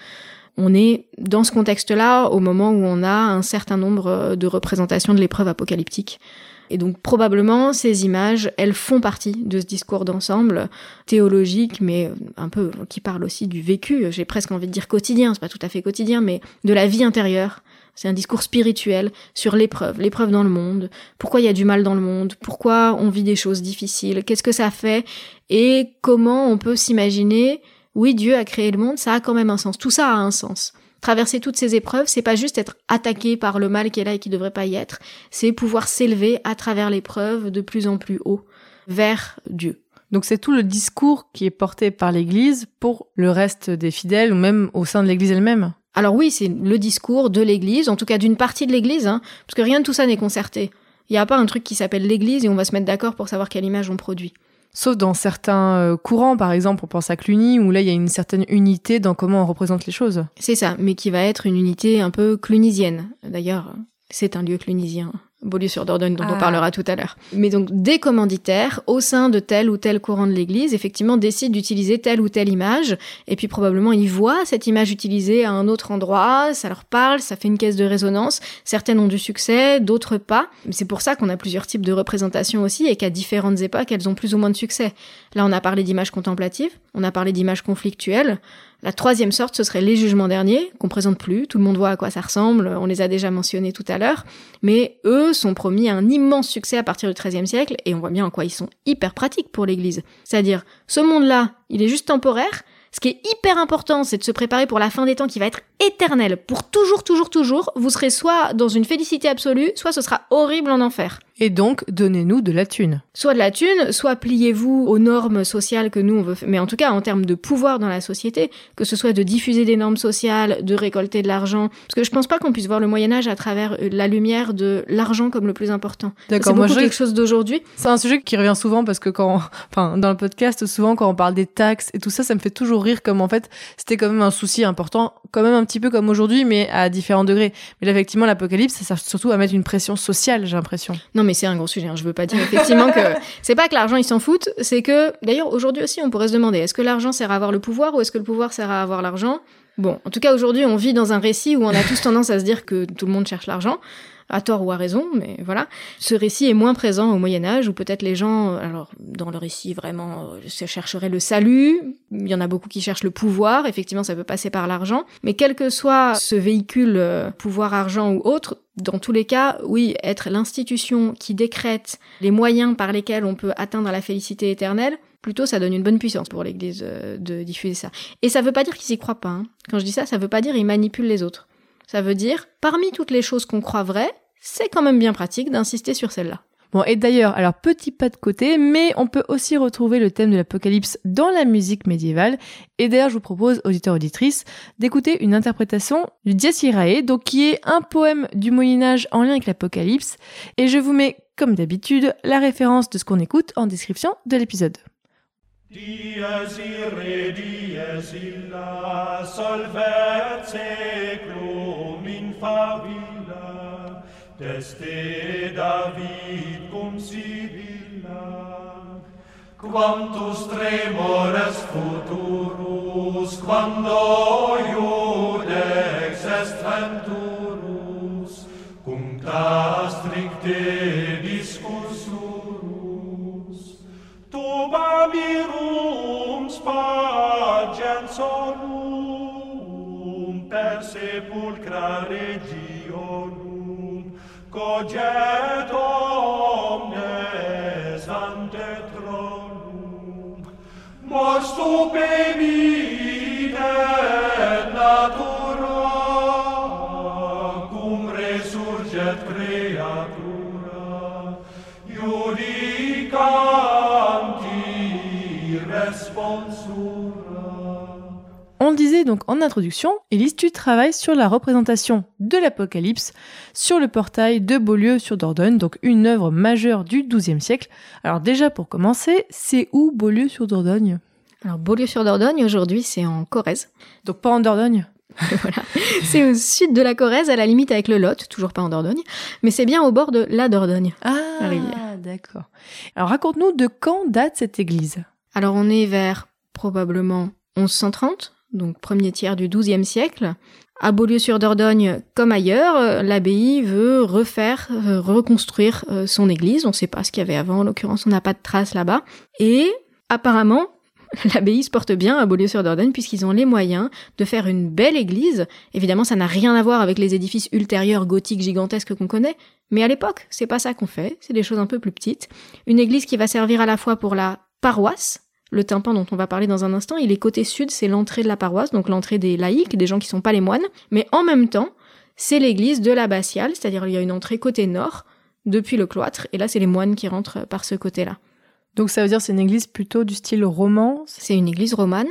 on est dans ce contexte-là au moment où on a un certain nombre euh, de représentations de l'épreuve apocalyptique. Et donc probablement ces images, elles font partie de ce discours d'ensemble théologique, mais euh, un peu qui parle aussi du vécu. J'ai presque envie de dire quotidien, c'est pas tout à fait quotidien, mais de la vie intérieure. C'est un discours spirituel sur l'épreuve, l'épreuve dans le monde, pourquoi il y a du mal dans le monde, pourquoi on vit des choses difficiles, qu'est-ce que ça fait, et comment on peut s'imaginer oui, Dieu a créé le monde, ça a quand même un sens. Tout ça a un sens. Traverser toutes ces épreuves, c'est pas juste être attaqué par le mal qui est là et qui devrait pas y être, c'est pouvoir s'élever à travers l'épreuve de plus en plus haut vers Dieu. Donc c'est tout le discours qui est porté par l'Église pour le reste des fidèles ou même au sein de l'Église elle-même. Alors oui, c'est le discours de l'Église, en tout cas d'une partie de l'Église, hein, parce que rien de tout ça n'est concerté. Il n'y a pas un truc qui s'appelle l'Église et on va se mettre d'accord pour savoir quelle image on produit. Sauf dans certains euh, courants, par exemple, on pense à Cluny, où là, il y a une certaine unité dans comment on représente les choses. C'est ça, mais qui va être une unité un peu clunisienne. D'ailleurs, c'est un lieu clunisien. Beaulieu-sur-Dordogne dont on ah. parlera tout à l'heure. Mais donc des commanditaires au sein de tel ou tel courant de l'Église, effectivement, décident d'utiliser telle ou telle image, et puis probablement ils voient cette image utilisée à un autre endroit, ça leur parle, ça fait une caisse de résonance. Certaines ont du succès, d'autres pas. C'est pour ça qu'on a plusieurs types de représentations aussi, et qu'à différentes époques, elles ont plus ou moins de succès. Là, on a parlé d'images contemplatives, on a parlé d'images conflictuelles. La troisième sorte, ce serait les jugements derniers, qu'on présente plus, tout le monde voit à quoi ça ressemble, on les a déjà mentionnés tout à l'heure, mais eux sont promis un immense succès à partir du XIIIe siècle, et on voit bien en quoi ils sont hyper pratiques pour l'Église. C'est-à-dire, ce monde-là, il est juste temporaire, ce qui est hyper important, c'est de se préparer pour la fin des temps qui va être éternelle. Pour toujours, toujours, toujours, vous serez soit dans une félicité absolue, soit ce sera horrible en enfer. Et donc, donnez-nous de la thune. Soit de la thune, soit pliez-vous aux normes sociales que nous on veut faire. Mais en tout cas, en termes de pouvoir dans la société, que ce soit de diffuser des normes sociales, de récolter de l'argent. Parce que je pense pas qu'on puisse voir le Moyen-Âge à travers euh, la lumière de l'argent comme le plus important. D'accord, moi je... quelque chose d'aujourd'hui. C'est un sujet qui revient souvent parce que quand, enfin, dans le podcast, souvent quand on parle des taxes et tout ça, ça me fait toujours rire comme en fait, c'était quand même un souci important, quand même un petit peu comme aujourd'hui, mais à différents degrés. Mais là, effectivement, l'apocalypse, ça sert surtout à mettre une pression sociale, j'ai l'impression. Non, mais c'est un gros sujet. Hein. Je veux pas dire effectivement que c'est pas que l'argent ils s'en foutent, c'est que d'ailleurs aujourd'hui aussi on pourrait se demander est-ce que l'argent sert à avoir le pouvoir ou est-ce que le pouvoir sert à avoir l'argent? Bon, en tout cas aujourd'hui on vit dans un récit où on a tous tendance à se dire que tout le monde cherche l'argent à tort ou à raison, mais voilà. Ce récit est moins présent au Moyen Âge, où peut-être les gens, alors dans le récit vraiment, euh, se chercheraient le salut. Il y en a beaucoup qui cherchent le pouvoir. Effectivement, ça peut passer par l'argent. Mais quel que soit ce véhicule, euh, pouvoir, argent ou autre, dans tous les cas, oui, être l'institution qui décrète les moyens par lesquels on peut atteindre la félicité éternelle, plutôt ça donne une bonne puissance pour l'Église euh, de diffuser ça. Et ça veut pas dire qu'ils y croient pas. Hein. Quand je dis ça, ça veut pas dire qu'ils manipulent les autres. Ça veut dire, parmi toutes les choses qu'on croit vraies, c'est quand même bien pratique d'insister sur celle-là. Bon, et d'ailleurs, alors petit pas de côté, mais on peut aussi retrouver le thème de l'apocalypse dans la musique médiévale. Et d'ailleurs, je vous propose, auditeurs auditrices, d'écouter une interprétation du Dies Irae, donc qui est un poème du Moyen Âge en lien avec l'apocalypse. Et je vous mets, comme d'habitude, la référence de ce qu'on écoute en description de l'épisode. Dies irae, dies illa, solvet seclum in favilla, teste David cum sibilla. Quantus tremores futurus, quando iudex est venturus, cum ta stricte pavirum spargens solum per sepulcra regionum coget omnes ante tronum. Mors stupe pemidet natura le disait donc en introduction, Élise, tu travailles sur la représentation de l'Apocalypse sur le portail de Beaulieu sur Dordogne, donc une œuvre majeure du XIIe siècle. Alors déjà pour commencer, c'est où Beaulieu sur Dordogne? Alors Beaulieu sur Dordogne aujourd'hui c'est en Corrèze. Donc pas en Dordogne? Voilà. C'est au sud de la Corrèze, à la limite avec le Lot, toujours pas en Dordogne, mais c'est bien au bord de la Dordogne. Ah, d'accord. Alors raconte-nous de quand date cette église? Alors on est vers probablement 1130, donc premier tiers du XIIe siècle. À Beaulieu-sur-Dordogne, comme ailleurs, l'abbaye veut refaire, euh, reconstruire euh, son église. On ne sait pas ce qu'il y avait avant, en l'occurrence, on n'a pas de traces là-bas. Et apparemment, l'abbaye se porte bien à Beaulieu-sur-Dordogne puisqu'ils ont les moyens de faire une belle église. Évidemment, ça n'a rien à voir avec les édifices ultérieurs gothiques gigantesques qu'on connaît, mais à l'époque, c'est pas ça qu'on fait, c'est des choses un peu plus petites. Une église qui va servir à la fois pour la paroisse, le tympan dont on va parler dans un instant, il est côté sud, c'est l'entrée de la paroisse, donc l'entrée des laïcs, des gens qui sont pas les moines, mais en même temps, c'est l'église de l'abbatiale, c'est-à-dire il y a une entrée côté nord, depuis le cloître, et là c'est les moines qui rentrent par ce côté-là. Donc ça veut dire c'est une église plutôt du style roman? C'est une église romane.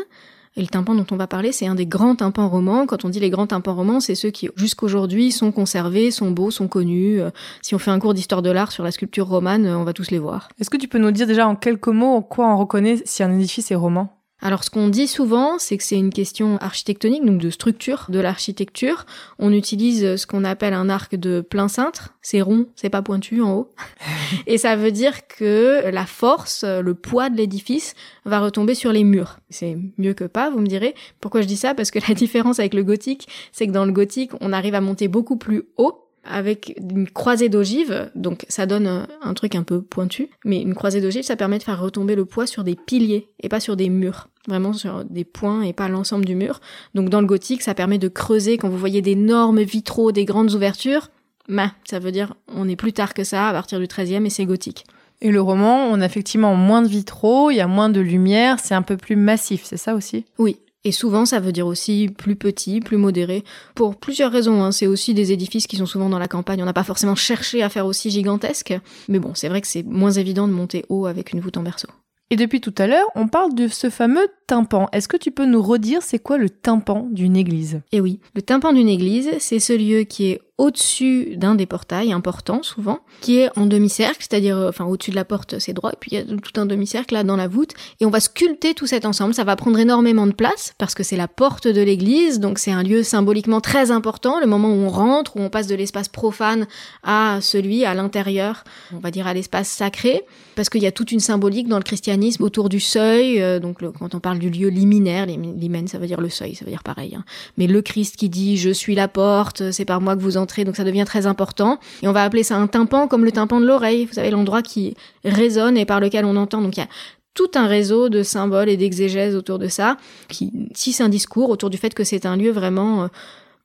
Et le tympan dont on va parler, c'est un des grands tympans romans. Quand on dit les grands tympans romans, c'est ceux qui, jusqu'aujourd'hui, sont conservés, sont beaux, sont connus. Euh, Si on fait un cours d'histoire de l'art sur la sculpture romane, euh, on va tous les voir. Est-ce que tu peux nous dire déjà en quelques mots en quoi on reconnaît si un édifice est roman? Alors, ce qu'on dit souvent, c'est que c'est une question architectonique, donc de structure de l'architecture. On utilise ce qu'on appelle un arc de plein cintre. C'est rond, c'est pas pointu en haut. Et ça veut dire que la force, le poids de l'édifice va retomber sur les murs. C'est mieux que pas, vous me direz. Pourquoi je dis ça? Parce que la différence avec le gothique, c'est que dans le gothique, on arrive à monter beaucoup plus haut avec une croisée d'ogives, donc ça donne un, un truc un peu pointu, mais une croisée d'ogives, ça permet de faire retomber le poids sur des piliers et pas sur des murs, vraiment sur des points et pas l'ensemble du mur. Donc dans le gothique, ça permet de creuser quand vous voyez d'énormes vitraux, des grandes ouvertures, bah, ça veut dire on est plus tard que ça, à partir du 13e, et c'est gothique. Et le roman, on a effectivement moins de vitraux, il y a moins de lumière, c'est un peu plus massif, c'est ça aussi? Oui. Et souvent, ça veut dire aussi plus petit, plus modéré, pour plusieurs raisons. Hein. C'est aussi des édifices qui sont souvent dans la campagne. On n'a pas forcément cherché à faire aussi gigantesque. Mais bon, c'est vrai que c'est moins évident de monter haut avec une voûte en berceau. Et depuis tout à l'heure, on parle de ce fameux tympan. Est-ce que tu peux nous redire c'est quoi le tympan d'une église? Et oui, le tympan d'une église, c'est ce lieu qui est au-dessus d'un des portails importants souvent, qui est en demi-cercle, c'est-à-dire euh, enfin au-dessus de la porte c'est droit, et puis il y a tout un demi-cercle là dans la voûte, et on va sculpter tout cet ensemble. Ça va prendre énormément de place parce que c'est la porte de l'église, donc c'est un lieu symboliquement très important, le moment où on rentre, où on passe de l'espace profane à celui à l'intérieur, on va dire à l'espace sacré, parce qu'il y a toute une symbolique dans le christianisme autour du seuil, euh, donc quand on parle du lieu liminaire, lim- limen ça veut dire le seuil, ça veut dire pareil, hein. mais le Christ qui dit je suis la porte, c'est par moi que vous donc ça devient très important, et on va appeler ça un tympan comme le tympan de l'oreille, vous savez l'endroit qui résonne et par lequel on entend, donc il y a tout un réseau de symboles et d'exégèses autour de ça, qui tisse un discours autour du fait que c'est un lieu vraiment euh,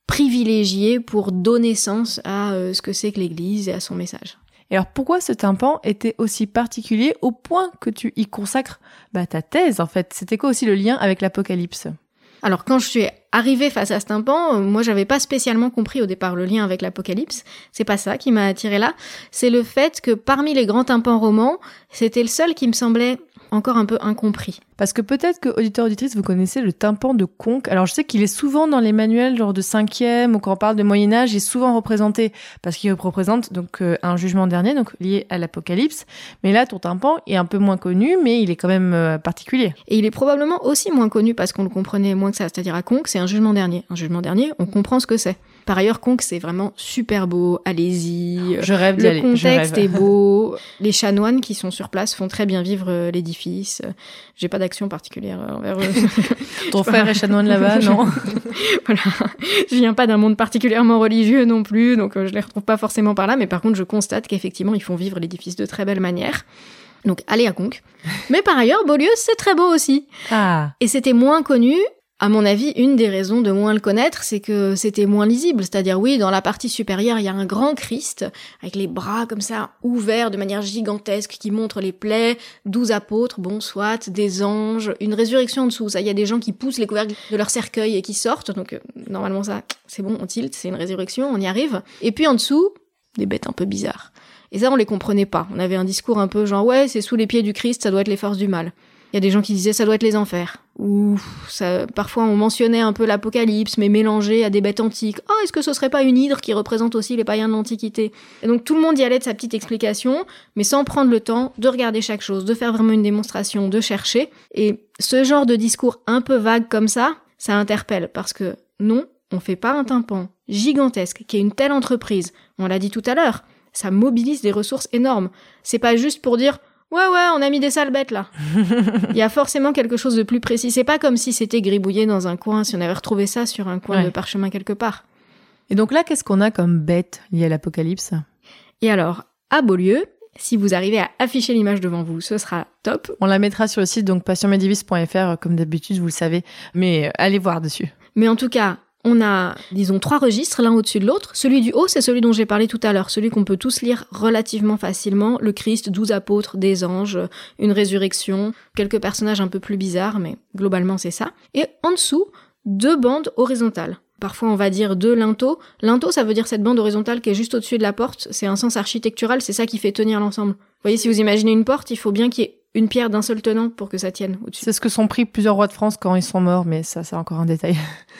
privilégié pour donner sens à euh, ce que c'est que l'Église et à son message. Et alors pourquoi ce tympan était aussi particulier au point que tu y consacres bah, ta thèse en fait? C'était quoi aussi le lien avec l'Apocalypse? Alors quand je suis arrivé face à ce tympan, euh, moi j'avais pas spécialement compris au départ le lien avec l'Apocalypse. C'est pas ça qui m'a attiré là. C'est le fait que parmi les grands tympans romans, c'était le seul qui me semblait encore un peu incompris. Parce que peut-être que, auditeur auditrice, vous connaissez le tympan de Conque. Alors, je sais qu'il est souvent dans les manuels, genre de cinquième, ou quand on parle de Moyen-Âge, il est souvent représenté, parce qu'il représente donc euh, un jugement dernier, donc lié à l'Apocalypse. Mais là, ton tympan est un peu moins connu, mais il est quand même euh, particulier. Et il est probablement aussi moins connu parce qu'on le comprenait moins que ça. C'est-à-dire à Conque, c'est un jugement dernier. Un jugement dernier, on comprend ce que c'est. Par ailleurs, Conque, c'est vraiment super beau. Allez-y. Je rêve Le aller, contexte rêve. est beau. Les chanoines qui sont sur place font très bien vivre euh, l'édifice. J'ai pas d'action particulière euh, envers eux. Ton frère est chanoine là-bas, non voilà. Je viens pas d'un monde particulièrement religieux non plus, donc euh, je les retrouve pas forcément par là, mais par contre, je constate qu'effectivement, ils font vivre l'édifice de très belle manière. Donc, allez à Conques. Mais par ailleurs, Beaulieu, c'est très beau aussi. Ah, Et c'était moins connu. À mon avis, une des raisons de moins le connaître, c'est que c'était moins lisible. C'est-à-dire, oui, dans la partie supérieure, il y a un grand Christ, avec les bras comme ça, ouverts de manière gigantesque, qui montre les plaies, douze apôtres, bon, soit, des anges, une résurrection en dessous. Ça, il y a des gens qui poussent les couvercles de leur cercueil et qui sortent. Donc, euh, normalement, ça, c'est bon, on tilt, c'est une résurrection, on y arrive. Et puis en dessous, des bêtes un peu bizarres. Et ça, on les comprenait pas. On avait un discours un peu genre, ouais, c'est sous les pieds du Christ, ça doit être les forces du mal. Il y a des gens qui disaient ça doit être les enfers. Ou ça, parfois on mentionnait un peu l'apocalypse, mais mélangé à des bêtes antiques. Ah, est-ce que ce serait pas une hydre qui représente aussi les païens de l'Antiquité? Et donc tout le monde y allait de sa petite explication, mais sans prendre le temps de regarder chaque chose, de faire vraiment une démonstration, de chercher. Et ce genre de discours un peu vague comme ça, ça interpelle parce que non, on fait pas un tympan gigantesque qui est une telle entreprise. On l'a dit tout à l'heure, ça mobilise des ressources énormes. C'est pas juste pour dire Ouais, ouais, on a mis des sales bêtes là. Il y a forcément quelque chose de plus précis. C'est pas comme si c'était gribouillé dans un coin, si on avait retrouvé ça sur un coin Ouais. de parchemin quelque part. Et donc là, qu'est-ce qu'on a comme bête liée à l'Apocalypse? Et alors, à Beaulieu, si vous arrivez à afficher l'image devant vous, ce sera top. On la mettra sur le site, donc passionmédivis.fr, euh, comme d'habitude, vous le savez. Mais euh, allez voir dessus. Mais en tout cas, on a, disons, trois registres, l'un au-dessus de l'autre. Celui du haut, c'est celui dont j'ai parlé tout à l'heure, celui qu'on peut tous lire relativement facilement. Le Christ, douze apôtres, des anges, une résurrection, quelques personnages un peu plus bizarres, mais globalement c'est ça. Et en dessous, deux bandes horizontales. Parfois on va dire deux linteaux. Linteau, ça veut dire cette bande horizontale qui est juste au-dessus de la porte. C'est un sens architectural, c'est ça qui fait tenir l'ensemble. Vous voyez, si vous imaginez une porte, il faut bien qu'il y ait une pierre d'un seul tenant pour que ça tienne au-dessus. C'est ce que sont pris plusieurs rois de France quand ils sont morts, mais ça, c'est encore un détail.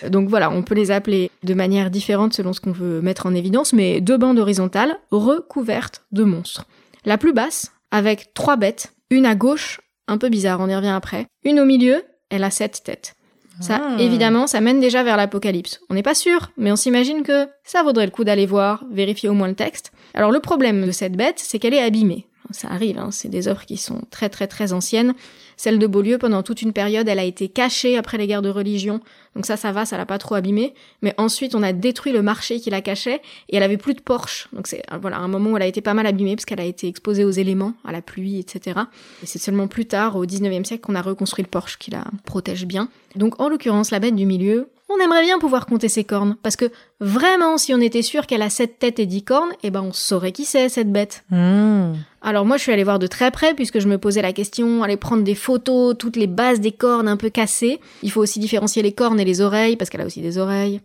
Donc voilà, on peut les appeler de manière différente selon ce qu'on veut mettre en évidence, mais deux bandes horizontales recouvertes de monstres. La plus basse, avec trois bêtes, une à gauche, un peu bizarre, on y revient après, une au milieu, elle a sept têtes. Ça, Ah. évidemment, ça mène déjà vers l'apocalypse. On n'est pas sûr, mais on s'imagine que ça vaudrait le coup d'aller voir, vérifier au moins le texte. Alors le problème de cette bête, c'est qu'elle est abîmée. Ça arrive, hein, c'est des œuvres qui sont très très très anciennes. Celle de Beaulieu, pendant toute une période, elle a été cachée après les guerres de religion. Donc ça, ça va, ça l'a pas trop abîmée. Mais ensuite, on a détruit le marché qui la cachait et elle avait plus de porche. Donc c'est voilà un moment où elle a été pas mal abîmée parce qu'elle a été exposée aux éléments, à la pluie, etc. Et c'est seulement plus tard, au 19e siècle, qu'on a reconstruit le porche qui la protège bien. Donc en l'occurrence, la bête du milieu, on aimerait bien pouvoir compter ses cornes. Parce que vraiment, si on était sûr qu'elle a sept têtes et dix cornes, eh ben on saurait qui c'est cette bête. Hmm. Alors moi, je suis allée voir de très près puisque je me posais la question, aller prendre des photos, toutes les bases des cornes un peu cassées. Il faut aussi différencier les cornes et les oreilles parce qu'elle a aussi des oreilles.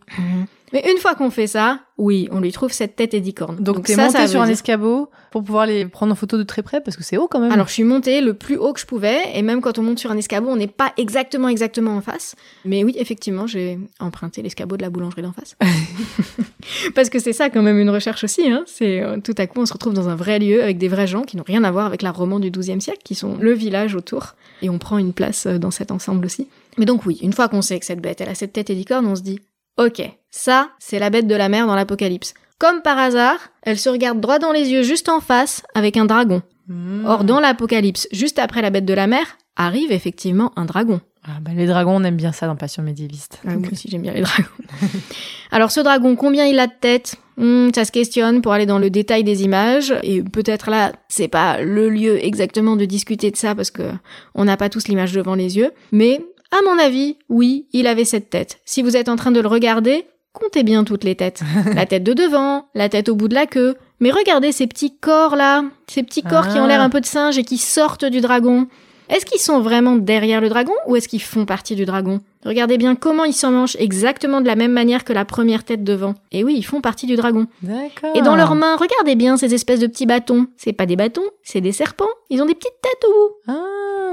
Mais une fois qu'on fait ça, oui, on lui trouve cette tête et dix cornes. Donc, t'es ça, monté ça sur un dire- escabeau pour pouvoir les prendre en photo de très près parce que c'est haut quand même. Alors je suis montée le plus haut que je pouvais et même quand on monte sur un escabeau, on n'est pas exactement exactement en face. Mais oui, effectivement, j'ai emprunté l'escabeau de la boulangerie d'en face. Parce que c'est ça quand même une recherche aussi. Hein. C'est euh, tout à coup on se retrouve dans un vrai lieu avec des vrais gens qui n'ont rien à voir avec la roman du XIIe siècle, qui sont le village autour, et on prend une place euh, dans cet ensemble aussi. Mais donc oui, une fois qu'on sait que cette bête elle a cette tête et dix cornes, on se dit ok, ça c'est la bête de la mer dans l'Apocalypse. Comme par hasard, elle se regarde droit dans les yeux juste en face avec un dragon. Hmm. Or, dans l'Apocalypse, juste après la bête de la mer, arrive effectivement un dragon. Ah, bah, les dragons, on aime bien ça dans Passion médiéviste. Ah, moi aussi, j'aime bien les dragons. Alors, ce dragon, combien il a de têtes? Hmm, Ça se questionne pour aller dans le détail des images. Et peut-être là, c'est pas le lieu exactement de discuter de ça parce que on n'a pas tous l'image devant les yeux. Mais, à mon avis, oui, il avait cette tête. Si vous êtes en train de le regarder, comptez bien toutes les têtes. la tête de devant, la tête au bout de la queue. Mais regardez ces petits corps là, ces petits corps qui ont Ah. l'air un peu de singe et qui sortent du dragon. Est-ce qu'ils sont vraiment derrière le dragon ou est-ce qu'ils font partie du dragon? Regardez bien comment ils s'en mangent exactement de la même manière que la première tête devant. Et oui, ils font partie du dragon. D'accord. Et dans leurs mains, regardez bien ces espèces de petits bâtons. C'est pas des bâtons, c'est des serpents. Ils ont des petites têtes au bout. Ah,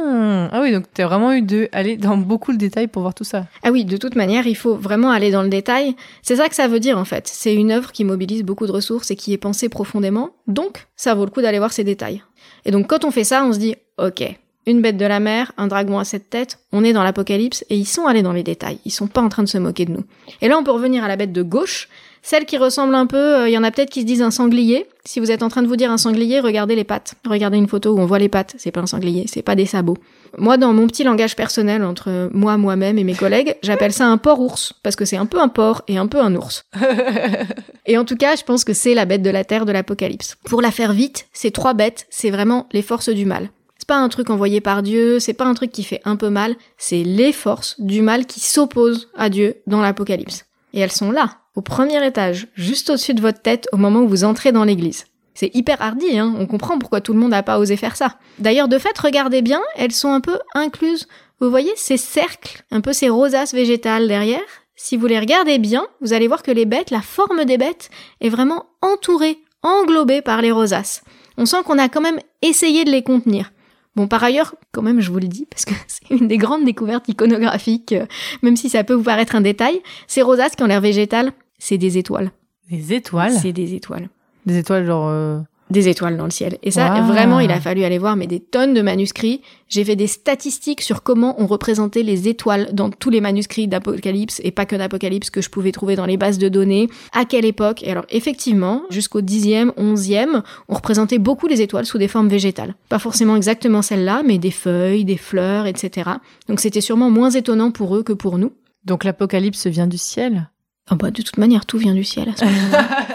ah oui, donc t'as vraiment eu de aller dans beaucoup de détails pour voir tout ça. Ah oui, de toute manière, il faut vraiment aller dans le détail. C'est ça que ça veut dire en fait. C'est une œuvre qui mobilise beaucoup de ressources et qui est pensée profondément. Donc, ça vaut le coup d'aller voir ces détails. Et donc, quand on fait ça, on se dit, ok, une bête de la mer, un dragon à sept têtes, on est dans l'apocalypse et ils sont allés dans les détails. Ils sont pas en train de se moquer de nous. Et là, on peut revenir à la bête de gauche. Celle qui ressemble un peu, il y en a peut-être qui se disent un sanglier. Si vous êtes en train de vous dire un sanglier, regardez les pattes. Regardez une photo où on voit les pattes. C'est pas un sanglier, c'est pas des sabots. Moi, dans mon petit langage personnel entre moi, moi-même et mes collègues, j'appelle ça un porc-ours. Parce que c'est un peu un porc et un peu un ours. et en tout cas, je pense que c'est la bête de la terre de l'apocalypse. Pour la faire vite, ces trois bêtes, c'est vraiment les forces du mal. C'est pas un truc envoyé par Dieu, c'est pas un truc qui fait un peu mal, c'est les forces du mal qui s'opposent à Dieu dans l'apocalypse. Et elles sont là, au premier étage, juste au-dessus de votre tête au moment où vous entrez dans l'église. C'est hyper hardi, hein, on comprend pourquoi tout le monde n'a pas osé faire ça. D'ailleurs, de fait, regardez bien, elles sont un peu incluses. Vous voyez ces cercles, un peu ces rosaces végétales derrière? Si vous les regardez bien, vous allez voir que les bêtes, la forme des bêtes, est vraiment entourée, englobée par les rosaces. On sent qu'on a quand même essayé de les contenir. Bon, par ailleurs, quand même, je vous le dis, parce que c'est une des grandes découvertes iconographiques, euh, même si ça peut vous paraître un détail, ces rosaces qui ont l'air végétales, c'est des étoiles. Des étoiles C'est des étoiles. Des étoiles genre... euh, Des étoiles dans le ciel. Et ça, vraiment, il a fallu aller voir, mais des tonnes de manuscrits. J'ai fait des statistiques sur comment on représentait les étoiles dans tous les manuscrits d'Apocalypse, et pas que d'Apocalypse, que je pouvais trouver dans les bases de données, à quelle époque? Et alors, effectivement, jusqu'au 10e, 11e, on représentait beaucoup les étoiles sous des formes végétales. Pas forcément exactement celles-là, mais des feuilles, des fleurs, etc. Donc c'était sûrement moins étonnant pour eux que pour nous. Donc l'apocalypse vient du ciel? Ah bah, de toute manière, tout vient du ciel à ce moment-là.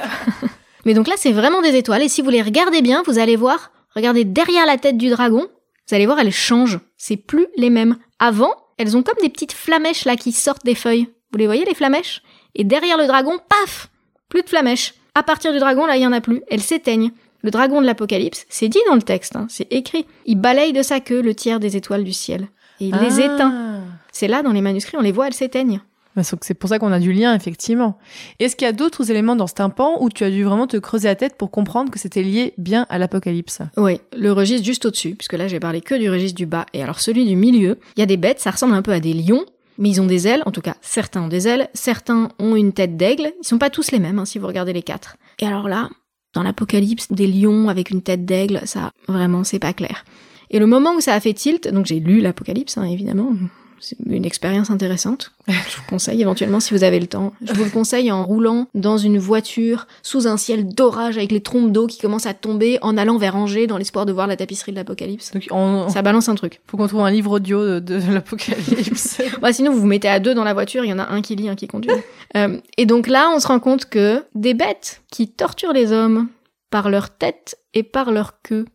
Mais donc là, c'est vraiment des étoiles. Et si vous les regardez bien, vous allez voir, regardez derrière la tête du dragon, vous allez voir, elles changent. C'est plus les mêmes. Avant, elles ont comme des petites flamèches là qui sortent des feuilles. Vous les voyez, les flamèches? Et derrière le dragon, paf Plus de flamèches. À partir du dragon, là, il y en a plus. Elles s'éteignent. Le dragon de l'Apocalypse, c'est dit dans le texte, hein, c'est écrit. Il balaye de sa queue le tiers des étoiles du ciel. Et il les éteint. C'est là, dans les manuscrits, on les voit, elles s'éteignent. Bah, C'est pour ça qu'on a du lien, effectivement. Est-ce qu'il y a d'autres éléments dans ce tympan où tu as dû vraiment te creuser la tête pour comprendre que c'était lié bien à l'apocalypse? Oui, le registre juste au-dessus, puisque là j'ai parlé que du registre du bas. Et alors celui du milieu, il y a des bêtes, ça ressemble un peu à des lions, mais ils ont des ailes, en tout cas certains ont des ailes, certains ont une tête d'aigle, ils sont pas tous les mêmes hein, si vous regardez les quatre. Et alors là, dans l'apocalypse, des lions avec une tête d'aigle, ça vraiment c'est pas clair. Et le moment où ça a fait tilt, donc j'ai lu l'apocalypse hein, évidemment, c'est une expérience intéressante. Je vous conseille éventuellement si vous avez le temps. Je vous le conseille en roulant dans une voiture sous un ciel d'orage avec les trompes d'eau qui commencent à tomber en allant vers Angers dans l'espoir de voir la tapisserie de l'apocalypse. Donc on... Ça balance un truc. faut qu'on trouve un livre audio de, de l'apocalypse. Bah, sinon, vous vous mettez à deux dans la voiture, il y en a un qui lit, un qui conduit. Euh, et donc là, on se rend compte que des bêtes qui torturent les hommes par leur tête et par leur queue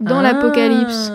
dans Ah. l'apocalypse,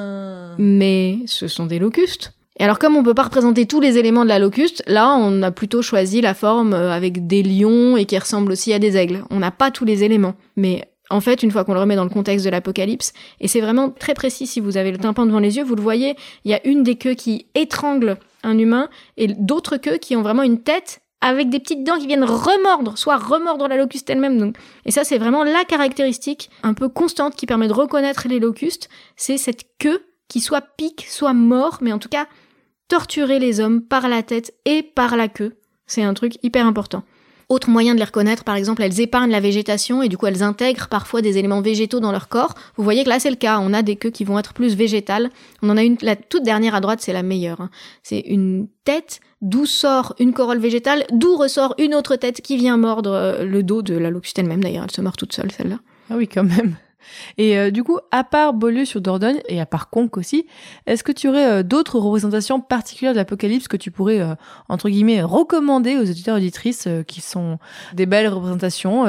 mais ce sont des locustes. Et alors comme on peut pas représenter tous les éléments de la locuste, là on a plutôt choisi la forme euh, avec des lions et qui ressemble aussi à des aigles. On n'a pas tous les éléments, mais en fait, une fois qu'on le remet dans le contexte de l'apocalypse, et c'est vraiment très précis si vous avez le tympan devant les yeux, vous le voyez, il y a une des queues qui étrangle un humain et d'autres queues qui ont vraiment une tête avec des petites dents qui viennent remordre, soit remordre la locuste elle-même. Et ça, c'est vraiment la caractéristique un peu constante qui permet de reconnaître les locustes, c'est cette queue qui soit pique, soit mort, mais en tout cas torturer les hommes par la tête et par la queue. C'est un truc hyper important. Autre moyen de les reconnaître, par exemple, elles épargnent la végétation et du coup elles intègrent parfois des éléments végétaux dans leur corps. Vous voyez que là c'est le cas, on a des queues qui vont être plus végétales. On en a une, la toute dernière à droite, c'est la meilleure. hein. C'est une tête d'où sort une corolle végétale, d'où ressort une autre tête qui vient mordre euh, le dos de la locuste elle-même. D'ailleurs, elle se mord toute seule celle-là. Ah oui, quand même. Et euh, du coup, à part Beaulieu sur Dordogne et à part Conques aussi, est-ce que tu aurais euh, d'autres représentations particulières de l'apocalypse que tu pourrais, euh, entre guillemets, recommander aux auditeurs et auditrices qui sont des belles représentations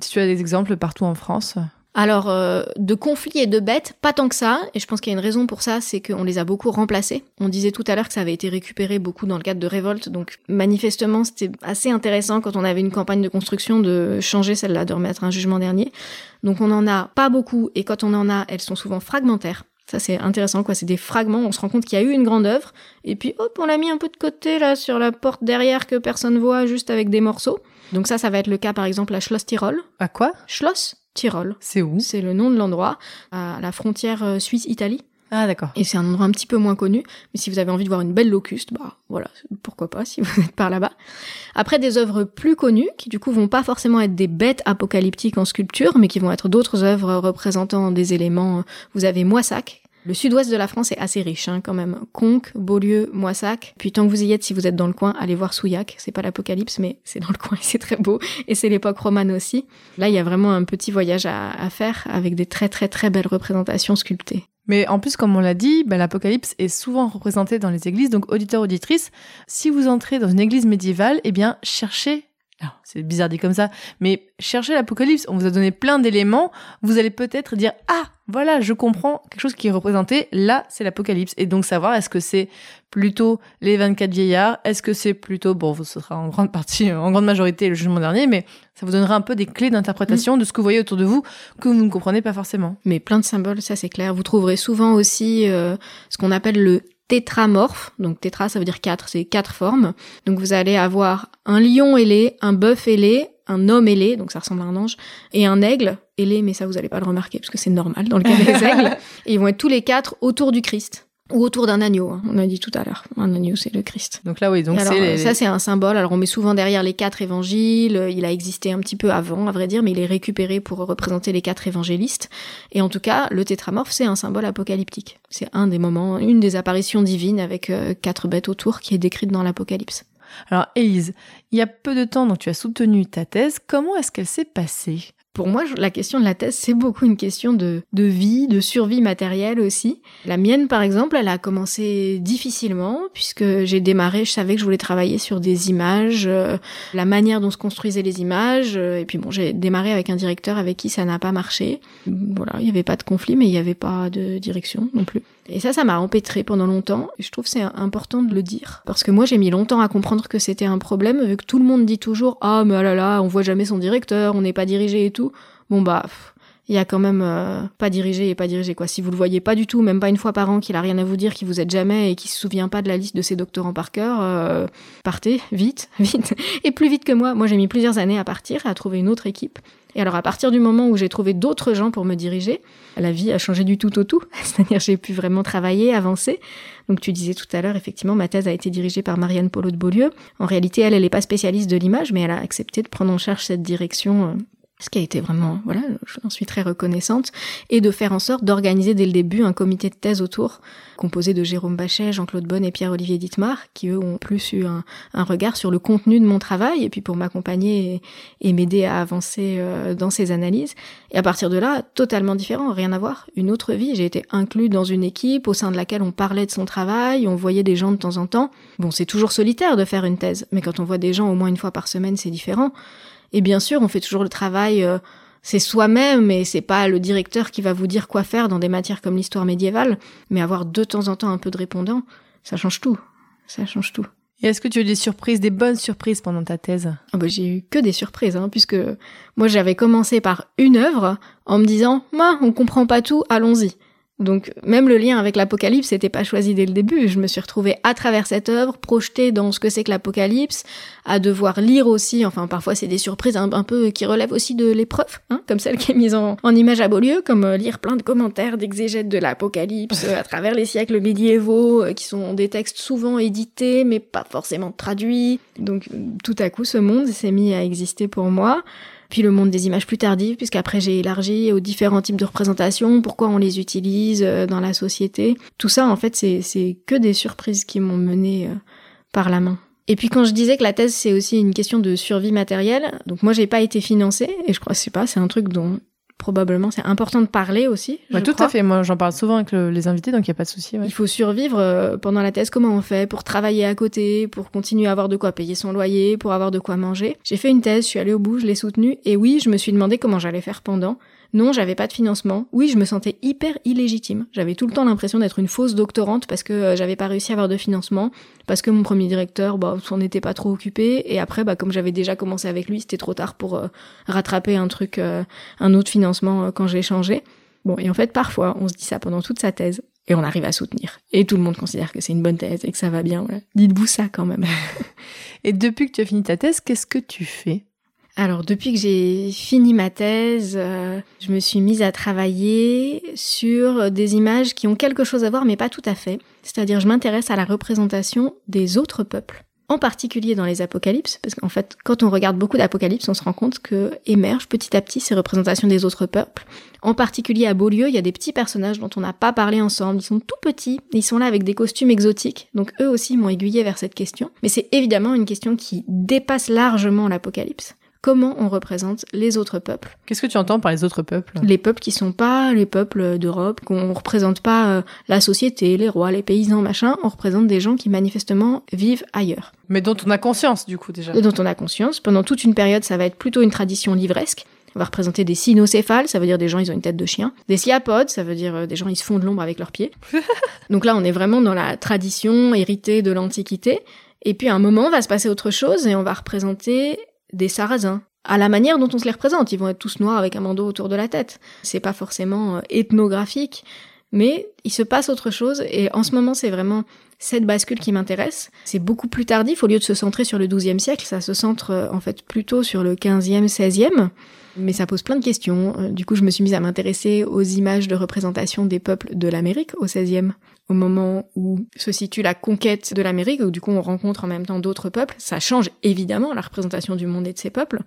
Si tu as des exemples partout en France? Alors, euh, de conflits et de bêtes, pas tant que ça, et je pense qu'il y a une raison pour ça, c'est qu'on les a beaucoup remplacés. On disait tout à l'heure que ça avait été récupéré beaucoup dans le cadre de révoltes, donc manifestement c'était assez intéressant quand on avait une campagne de construction de changer celle-là, de remettre un jugement dernier. Donc on en a pas beaucoup, et quand on en a, elles sont souvent fragmentaires. Ça, c'est intéressant, quoi. C'est des fragments. On se rend compte qu'il y a eu une grande œuvre. Et puis, hop, on l'a mis un peu de côté, là, sur la porte derrière que personne voit, juste avec des morceaux. Donc ça, ça va être le cas, par exemple, à Schloss Tirol. À quoi? Schloss C'est où? C'est le nom de l'endroit, à la frontière euh, Suisse-Italie. Ah, d'accord. Et c'est un endroit un petit peu moins connu. Mais si vous avez envie de voir une belle locuste, bah voilà, pourquoi pas si vous êtes par là-bas. Après, des œuvres plus connues, qui du coup vont pas forcément être des bêtes apocalyptiques en sculpture, mais qui vont être d'autres œuvres représentant des éléments. Vous avez Moissac. Le sud-ouest de la France est assez riche, hein, quand même. Conques, Beaulieu, Moissac. Puis tant que vous y êtes, si vous êtes dans le coin, allez voir Souillac. C'est pas l'apocalypse, mais c'est dans le coin et c'est très beau. Et c'est l'époque romane aussi. Là, il y a vraiment un petit voyage à, faire avec des très très très belles représentations sculptées. Mais en plus, comme on l'a dit, bah, l'Apocalypse est souvent représenté dans les églises. Donc, auditeurs, auditrices, si vous entrez dans une église médiévale, eh bien, cherchez. Alors, c'est bizarre dit comme ça, mais cherchez l'Apocalypse. On vous a donné plein d'éléments. Vous allez peut-être dire ah voilà, je comprends quelque chose qui est représenté. Là, c'est l'Apocalypse. Et donc savoir est-ce que c'est plutôt les 24 vieillards, est-ce que c'est plutôt bon, ce sera en grande partie, en grande majorité le jugement dernier, mais ça vous donnera un peu des clés d'interprétation de ce que vous voyez autour de vous que vous ne comprenez pas forcément. Mais plein de symboles, ça c'est clair. Vous trouverez souvent aussi euh, ce qu'on appelle le tétramorphe. Donc tétra, ça veut dire quatre, c'est quatre formes. Donc vous allez avoir un lion ailé, un bœuf ailé, un homme ailé, donc ça ressemble à un ange, et un aigle ailé, mais ça vous allez pas le remarquer parce que c'est normal dans le cas des aigles. Et ils vont être tous les quatre autour du Christ. Ou autour d'un agneau, hein. on a dit tout à l'heure. Un agneau, c'est le Christ. Donc là, oui, donc Alors, c'est les- ça c'est un symbole. Alors on met souvent derrière les quatre évangiles. Il a existé un petit peu avant, à vrai dire, mais il est récupéré pour représenter les quatre évangélistes. Et en tout cas, le tétramorphe, c'est un symbole apocalyptique. C'est un des moments, une des apparitions divines avec euh, quatre bêtes autour qui est décrite dans l'Apocalypse. Alors, Élise, il y a peu de temps, donc tu as soutenu ta thèse. Comment est-ce qu'elle s'est passée? Pour moi, la question de la thèse, c'est beaucoup une question de, de vie, de survie matérielle aussi. La mienne, par exemple, elle a commencé difficilement, puisque j'ai démarré, je savais que je voulais travailler sur des images, euh, la manière dont se construisaient les images, euh, et puis bon, j'ai démarré avec un directeur avec qui ça n'a pas marché. Voilà, il n'y avait pas de conflit, mais il n'y avait pas de direction non plus. Et ça, ça m'a empêtré pendant longtemps. Et je trouve c'est important de le dire. Parce que moi, j'ai mis longtemps à comprendre que c'était un problème, vu que tout le monde dit toujours Ah, mais ah là là, on voit jamais son directeur, on n'est pas dirigé et tout. Bon, bah, il y a quand même euh, pas dirigé et pas dirigé, quoi. Si vous le voyez pas du tout, même pas une fois par an, qu'il a rien à vous dire, qu'il vous aide jamais et qu'il se souvient pas de la liste de ses doctorants par cœur, euh, partez, vite, vite. Et plus vite que moi. Moi, j'ai mis plusieurs années à partir, à trouver une autre équipe. Et alors, à partir du moment où j'ai trouvé d'autres gens pour me diriger, la vie a changé du tout au tout. C'est-à-dire, j'ai pu vraiment travailler, avancer. Donc, tu disais tout à l'heure, effectivement, ma thèse a été dirigée par Marianne Polo de Beaulieu. En réalité, elle, elle n'est pas spécialiste de l'image, mais elle a accepté de prendre en charge cette direction. Ce qui a été vraiment, voilà, j'en suis très reconnaissante, et de faire en sorte d'organiser dès le début un comité de thèse autour, composé de Jérôme Bachet, Jean-Claude Bonne et Pierre-Olivier Dittmar, qui eux ont plus eu un, regard sur le contenu de mon travail, et puis pour m'accompagner et, et m'aider à avancer euh, dans ces analyses. Et à partir de là, totalement différent, rien à voir, une autre vie. J'ai été inclus dans une équipe au sein de laquelle on parlait de son travail, on voyait des gens de temps en temps. Bon, c'est toujours solitaire de faire une thèse, mais quand on voit des gens au moins une fois par semaine, c'est différent. Et bien sûr, on fait toujours le travail, euh, c'est soi-même, et c'est pas le directeur qui va vous dire quoi faire dans des matières comme l'histoire médiévale, mais avoir de temps en temps un peu de répondant, ça change tout. Ça change tout. Et est-ce que tu as eu des surprises, des bonnes surprises pendant ta thèse? Ah bah, j'ai eu que des surprises, hein, puisque moi j'avais commencé par une œuvre en me disant, moi, on comprend pas tout, allons-y. Donc même le lien avec l'Apocalypse n'était pas choisi dès le début. Je me suis retrouvée à travers cette œuvre, projetée dans ce que c'est que l'Apocalypse, à devoir lire aussi. Enfin parfois c'est des surprises un, peu qui relèvent aussi de l'épreuve, hein, comme celle qui est mise en, en image à Beaulieu, comme euh, lire plein de commentaires d'exégètes de l'Apocalypse euh, à travers les siècles médiévaux, euh, qui sont des textes souvent édités mais pas forcément traduits. Donc tout à coup ce monde s'est mis à exister pour moi puis le monde des images plus tardives, puisqu'après j'ai élargi aux différents types de représentations, pourquoi on les utilise euh, dans la société. Tout ça, en fait, c'est c'est que des surprises qui m'ont mené euh, par la main. Et puis quand je disais que la thèse c'est aussi une question de survie matérielle, donc moi j'ai pas été financée et je crois sais pas, c'est un truc dont probablement c'est important de parler aussi. Ouais, je Tout crois. à fait. Moi, j'en parle souvent avec le- les invités, donc il n'y a pas de souci. ouais. Il faut survivre euh, pendant la thèse. Comment on fait pour travailler à côté, pour continuer à avoir de quoi payer son loyer, pour avoir de quoi manger J'ai fait une thèse, je suis allée au bout, je l'ai soutenue, et oui, je me suis demandé comment j'allais faire pendant. Non, j'avais pas de financement. Oui, je me sentais hyper illégitime. J'avais tout le temps l'impression d'être une fausse doctorante parce que euh, j'avais pas réussi à avoir de financement, parce que mon premier directeur, bah, s'en était pas trop occupé, et après, bah, comme j'avais déjà commencé avec lui, c'était trop tard pour euh, rattraper un truc, euh, un autre financement quand j'ai changé. Bon, et en fait, parfois, on se dit ça pendant toute sa thèse, et on arrive à soutenir. Et tout le monde considère que c'est une bonne thèse et que ça va bien. Voilà. Dites-vous ça quand même. et depuis que tu as fini ta thèse, qu'est-ce que tu fais? Alors depuis que j'ai fini ma thèse, euh, je me suis mise à travailler sur des images qui ont quelque chose à voir mais pas tout à fait. C'est-à-dire je m'intéresse à la représentation des autres peuples en particulier dans les apocalypses, parce qu'en fait, quand on regarde beaucoup d'apocalypses, on se rend compte que émergent petit à petit ces représentations des autres peuples. En particulier à Beaulieu, il y a des petits personnages dont on n'a pas parlé ensemble. Ils sont tout petits, ils sont là avec des costumes exotiques, donc eux aussi m'ont aiguillé vers cette question. Mais c'est évidemment une question qui dépasse largement l'apocalypse comment on représente les autres peuples. Qu'est-ce que tu entends par les autres peuples? Les peuples qui sont pas les peuples d'Europe, qu'on représente pas euh, la société, les rois, les paysans, machin, on représente des gens qui manifestement vivent ailleurs. Mais dont on a conscience du coup déjà. Et dont on a conscience. Pendant toute une période, ça va être plutôt une tradition livresque. On va représenter des cynocéphales, ça veut dire des gens, ils ont une tête de chien. Des sciapodes, ça veut dire euh, des gens, ils se font de l'ombre avec leurs pieds. Donc là, on est vraiment dans la tradition héritée de l'Antiquité. Et puis à un moment, va se passer autre chose et on va représenter des sarrasins. À la manière dont on se les représente, ils vont être tous noirs avec un bandeau autour de la tête. C'est pas forcément euh, ethnographique, mais il se passe autre chose et en ce moment c'est vraiment cette bascule qui m'intéresse. C'est beaucoup plus tardif, au lieu de se centrer sur le XIIe siècle, ça se centre euh, en fait plutôt sur le XVe, XVIe, mais ça pose plein de questions. Euh, du coup, je me suis mise à m'intéresser aux images de représentation des peuples de l'Amérique au XVIe, au moment où se situe la conquête de l'Amérique, où du coup on rencontre en même temps d'autres peuples. Ça change évidemment la représentation du monde et de ses peuples.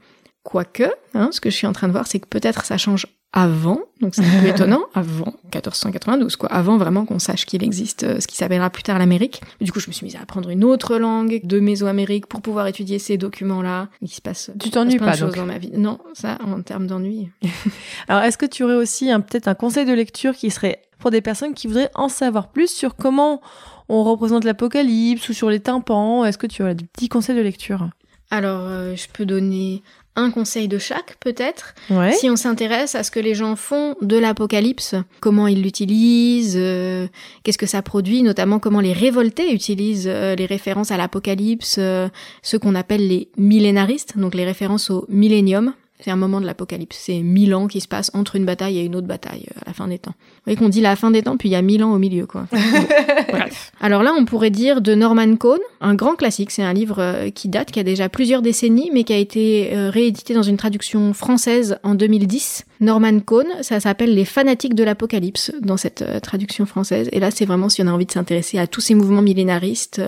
Quoique, hein, ce que je suis en train de voir, c'est que peut-être ça change avant, donc c'est un peu étonnant, avant 1492, quoi, avant vraiment qu'on sache qu'il existe euh, ce qui s'appellera plus tard l'Amérique. Du coup, je me suis mise à apprendre une autre langue de Mésoamérique pour pouvoir étudier ces documents-là. Il se passe, tu t'ennuies pas de choses dans ma vie. Non, ça, en termes d'ennui. Alors, est-ce que tu aurais aussi peut-être un conseil de lecture qui serait pour des personnes qui voudraient en savoir plus sur comment on représente l'apocalypse ou sur les tympans? Est-ce que tu as des petits conseils de lecture? Alors, euh, je peux donner un conseil de chaque peut-être. Ouais. Si on s'intéresse à ce que les gens font de l'apocalypse, comment ils l'utilisent, euh, qu'est-ce que ça produit, notamment comment les révoltés utilisent euh, les références à l'apocalypse, euh, ce qu'on appelle les millénaristes, donc les références au millénium. C'est un moment de l'apocalypse. C'est mille ans qui se passent entre une bataille et une autre bataille à la fin des temps. Vous voyez qu'on dit la fin des temps, puis il y a mille ans au milieu, quoi. bref. Alors là, on pourrait dire de Norman Cohn, un grand classique. C'est un livre qui date, qui a déjà plusieurs décennies, mais qui a été réédité dans une traduction française en 2010. Norman Cohn, ça s'appelle Les fanatiques de l'apocalypse dans cette traduction française. Et là, c'est vraiment si on a envie de s'intéresser à tous ces mouvements millénaristes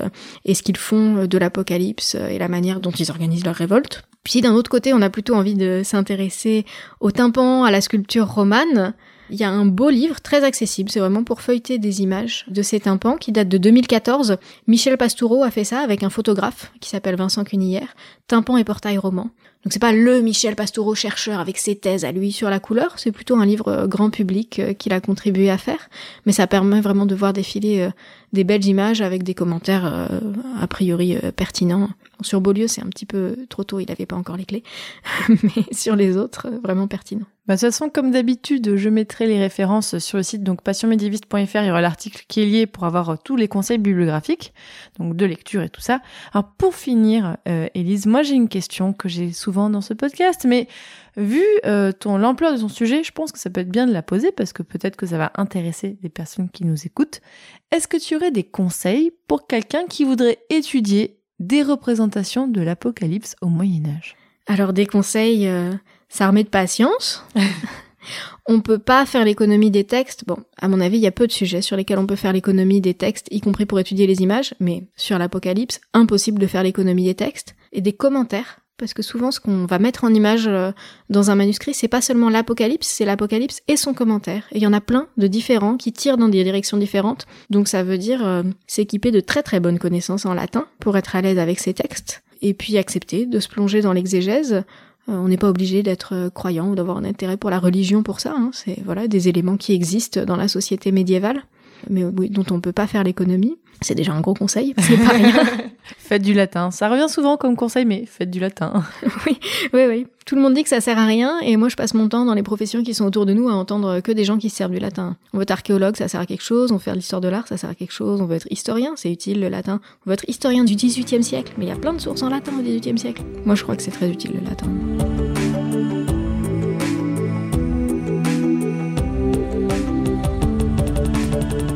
et ce qu'ils font de l'apocalypse et la manière dont ils organisent leur révolte. Puis d'un autre côté, on a plutôt envie de s'intéresser au tympan, à la sculpture romane. Il y a un beau livre très accessible, c'est vraiment pour feuilleter des images de ces tympans qui date de 2014. Michel Pastoureau a fait ça avec un photographe qui s'appelle Vincent Cunillère, Tympan et portail roman. Donc c'est pas le Michel Pastoureau chercheur avec ses thèses à lui sur la couleur, c'est plutôt un livre grand public qu'il a contribué à faire, mais ça permet vraiment de voir défiler des belles images avec des commentaires a priori pertinents. Sur Beaulieu, c'est un petit peu trop tôt, il n'avait pas encore les clés, mais sur les autres, vraiment pertinent. Bah, de toute façon, comme d'habitude, je mettrai les références sur le site donc passionmédiéviste.fr. Il y aura l'article qui est lié pour avoir tous les conseils bibliographiques, donc de lecture et tout ça. Alors pour finir, euh, Élise, moi j'ai une question que j'ai souvent dans ce podcast, mais vu euh, ton l'ampleur de ton sujet, je pense que ça peut être bien de la poser parce que peut-être que ça va intéresser des personnes qui nous écoutent. Est-ce que tu aurais des conseils pour quelqu'un qui voudrait étudier des représentations de l'apocalypse au Moyen Âge? Alors des conseils, euh, ça remet de patience. on peut pas faire l'économie des textes. Bon, à mon avis, il y a peu de sujets sur lesquels on peut faire l'économie des textes, y compris pour étudier les images, mais sur l'apocalypse, impossible de faire l'économie des textes. Et des commentaires, parce que souvent ce qu'on va mettre en image dans un manuscrit, c'est pas seulement l'apocalypse, c'est l'apocalypse et son commentaire. Et il y en a plein de différents qui tirent dans des directions différentes. Donc ça veut dire euh, s'équiper de très très bonnes connaissances en latin pour être à l'aise avec ces textes. Et puis accepter de se plonger dans l'exégèse. on n'est pas obligé d'être croyant ou d'avoir un intérêt pour la religion pour ça. Hein. C'est voilà des éléments qui existent dans la société médiévale, mais oui, dont on peut pas faire l'économie. C'est déjà un gros conseil, c'est pas rien. faites du latin. Ça revient souvent comme conseil, mais faites du latin. oui, oui, oui. Tout le monde dit que ça sert à rien, et moi je passe mon temps dans les professions qui sont autour de nous à entendre que des gens qui se servent du latin. On veut être archéologue, ça sert à quelque chose. On veut faire l'histoire de l'art, ça sert à quelque chose. On veut être historien, c'est utile le latin. On veut être historien du 18e siècle, mais il y a plein de sources en latin au 18e siècle. Moi je crois que c'est très utile le latin.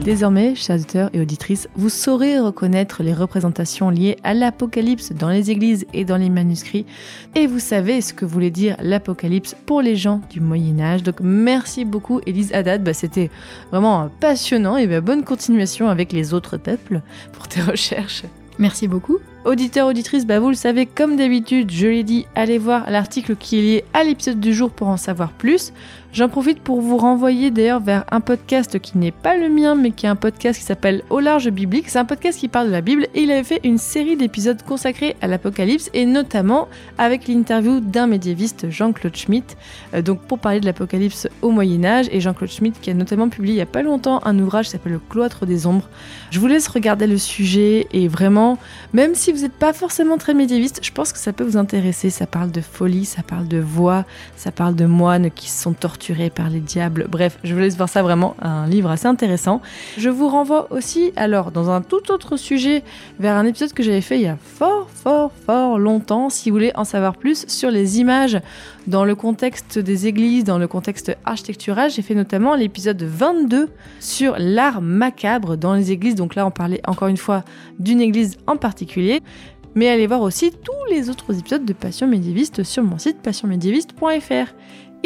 Désormais, chers auditeurs et auditrices, vous saurez reconnaître les représentations liées à l'Apocalypse dans les églises et dans les manuscrits, et vous savez ce que voulait dire l'Apocalypse pour les gens du Moyen Âge. Donc merci beaucoup Elise Haddad, bah, c'était vraiment passionnant et bah, bonne continuation avec les autres peuples pour tes recherches. Merci beaucoup. Auditeurs, auditrices, bah vous le savez, comme d'habitude, je l'ai dit, allez voir l'article qui est lié à l'épisode du jour pour en savoir plus. J'en profite pour vous renvoyer d'ailleurs vers un podcast qui n'est pas le mien, mais qui est un podcast qui s'appelle Au large biblique. C'est un podcast qui parle de la Bible et il avait fait une série d'épisodes consacrés à l'Apocalypse et notamment avec l'interview d'un médiéviste, Jean-Claude Schmitt, euh, donc pour parler de l'Apocalypse au Moyen-Âge. Et Jean-Claude Schmitt qui a notamment publié il y a pas longtemps un ouvrage qui s'appelle Le cloître des ombres. Je vous laisse regarder le sujet et vraiment, même si vous n'êtes pas forcément très médiéviste, je pense que ça peut vous intéresser. Ça parle de folie, ça parle de voix, ça parle de moines qui se sont torturés par les diables. Bref, je vous laisse voir ça vraiment, un livre assez intéressant. Je vous renvoie aussi, alors, dans un tout autre sujet, vers un épisode que j'avais fait il y a fort, fort, fort longtemps, si vous voulez en savoir plus sur les images dans le contexte des églises, dans le contexte architectural. J'ai fait notamment l'épisode 22 sur l'art macabre dans les églises. Donc là, on parlait encore une fois d'une église en particulier mais allez voir aussi tous les autres épisodes de Passion médiéviste sur mon site passionmédiéviste.fr.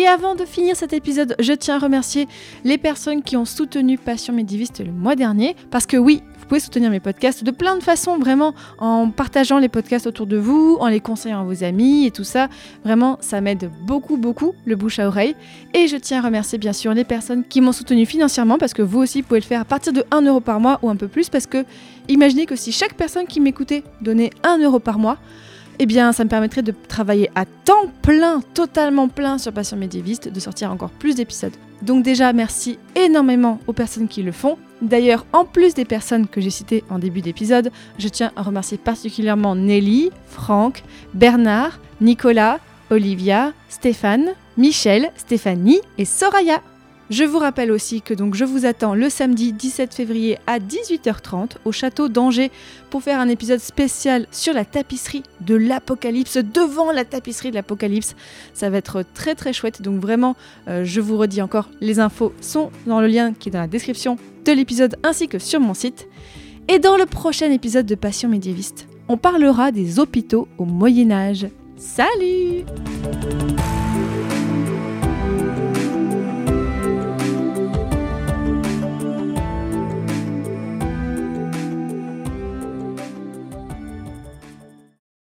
Et avant de finir cet épisode, je tiens à remercier les personnes qui ont soutenu Passion Médiviste le mois dernier. Parce que oui, vous pouvez soutenir mes podcasts de plein de façons, vraiment en partageant les podcasts autour de vous, en les conseillant à vos amis et tout ça. Vraiment, ça m'aide beaucoup, beaucoup le bouche à oreille. Et je tiens à remercier bien sûr les personnes qui m'ont soutenu financièrement parce que vous aussi pouvez le faire à partir de 1 euro par mois ou un peu plus. Parce que imaginez que si chaque personne qui m'écoutait donnait 1 euro par mois, eh bien, ça me permettrait de travailler à temps plein, totalement plein sur Passion médiéviste, de sortir encore plus d'épisodes. Donc déjà, merci énormément aux personnes qui le font. D'ailleurs, en plus des personnes que j'ai citées en début d'épisode, je tiens à remercier particulièrement Nelly, Franck, Bernard, Nicolas, Olivia, Stéphane, Michel, Stéphanie et Soraya. Je vous rappelle aussi que donc je vous attends le samedi 17 février à 18h30 au château d'Angers pour faire un épisode spécial sur la tapisserie de l'Apocalypse, devant la tapisserie de l'Apocalypse. Ça va être très très chouette, donc vraiment, euh, je vous redis encore, les infos sont dans le lien qui est dans la description de l'épisode ainsi que sur mon site. Et dans le prochain épisode de Passion médiéviste, on parlera des hôpitaux au Moyen Âge. Salut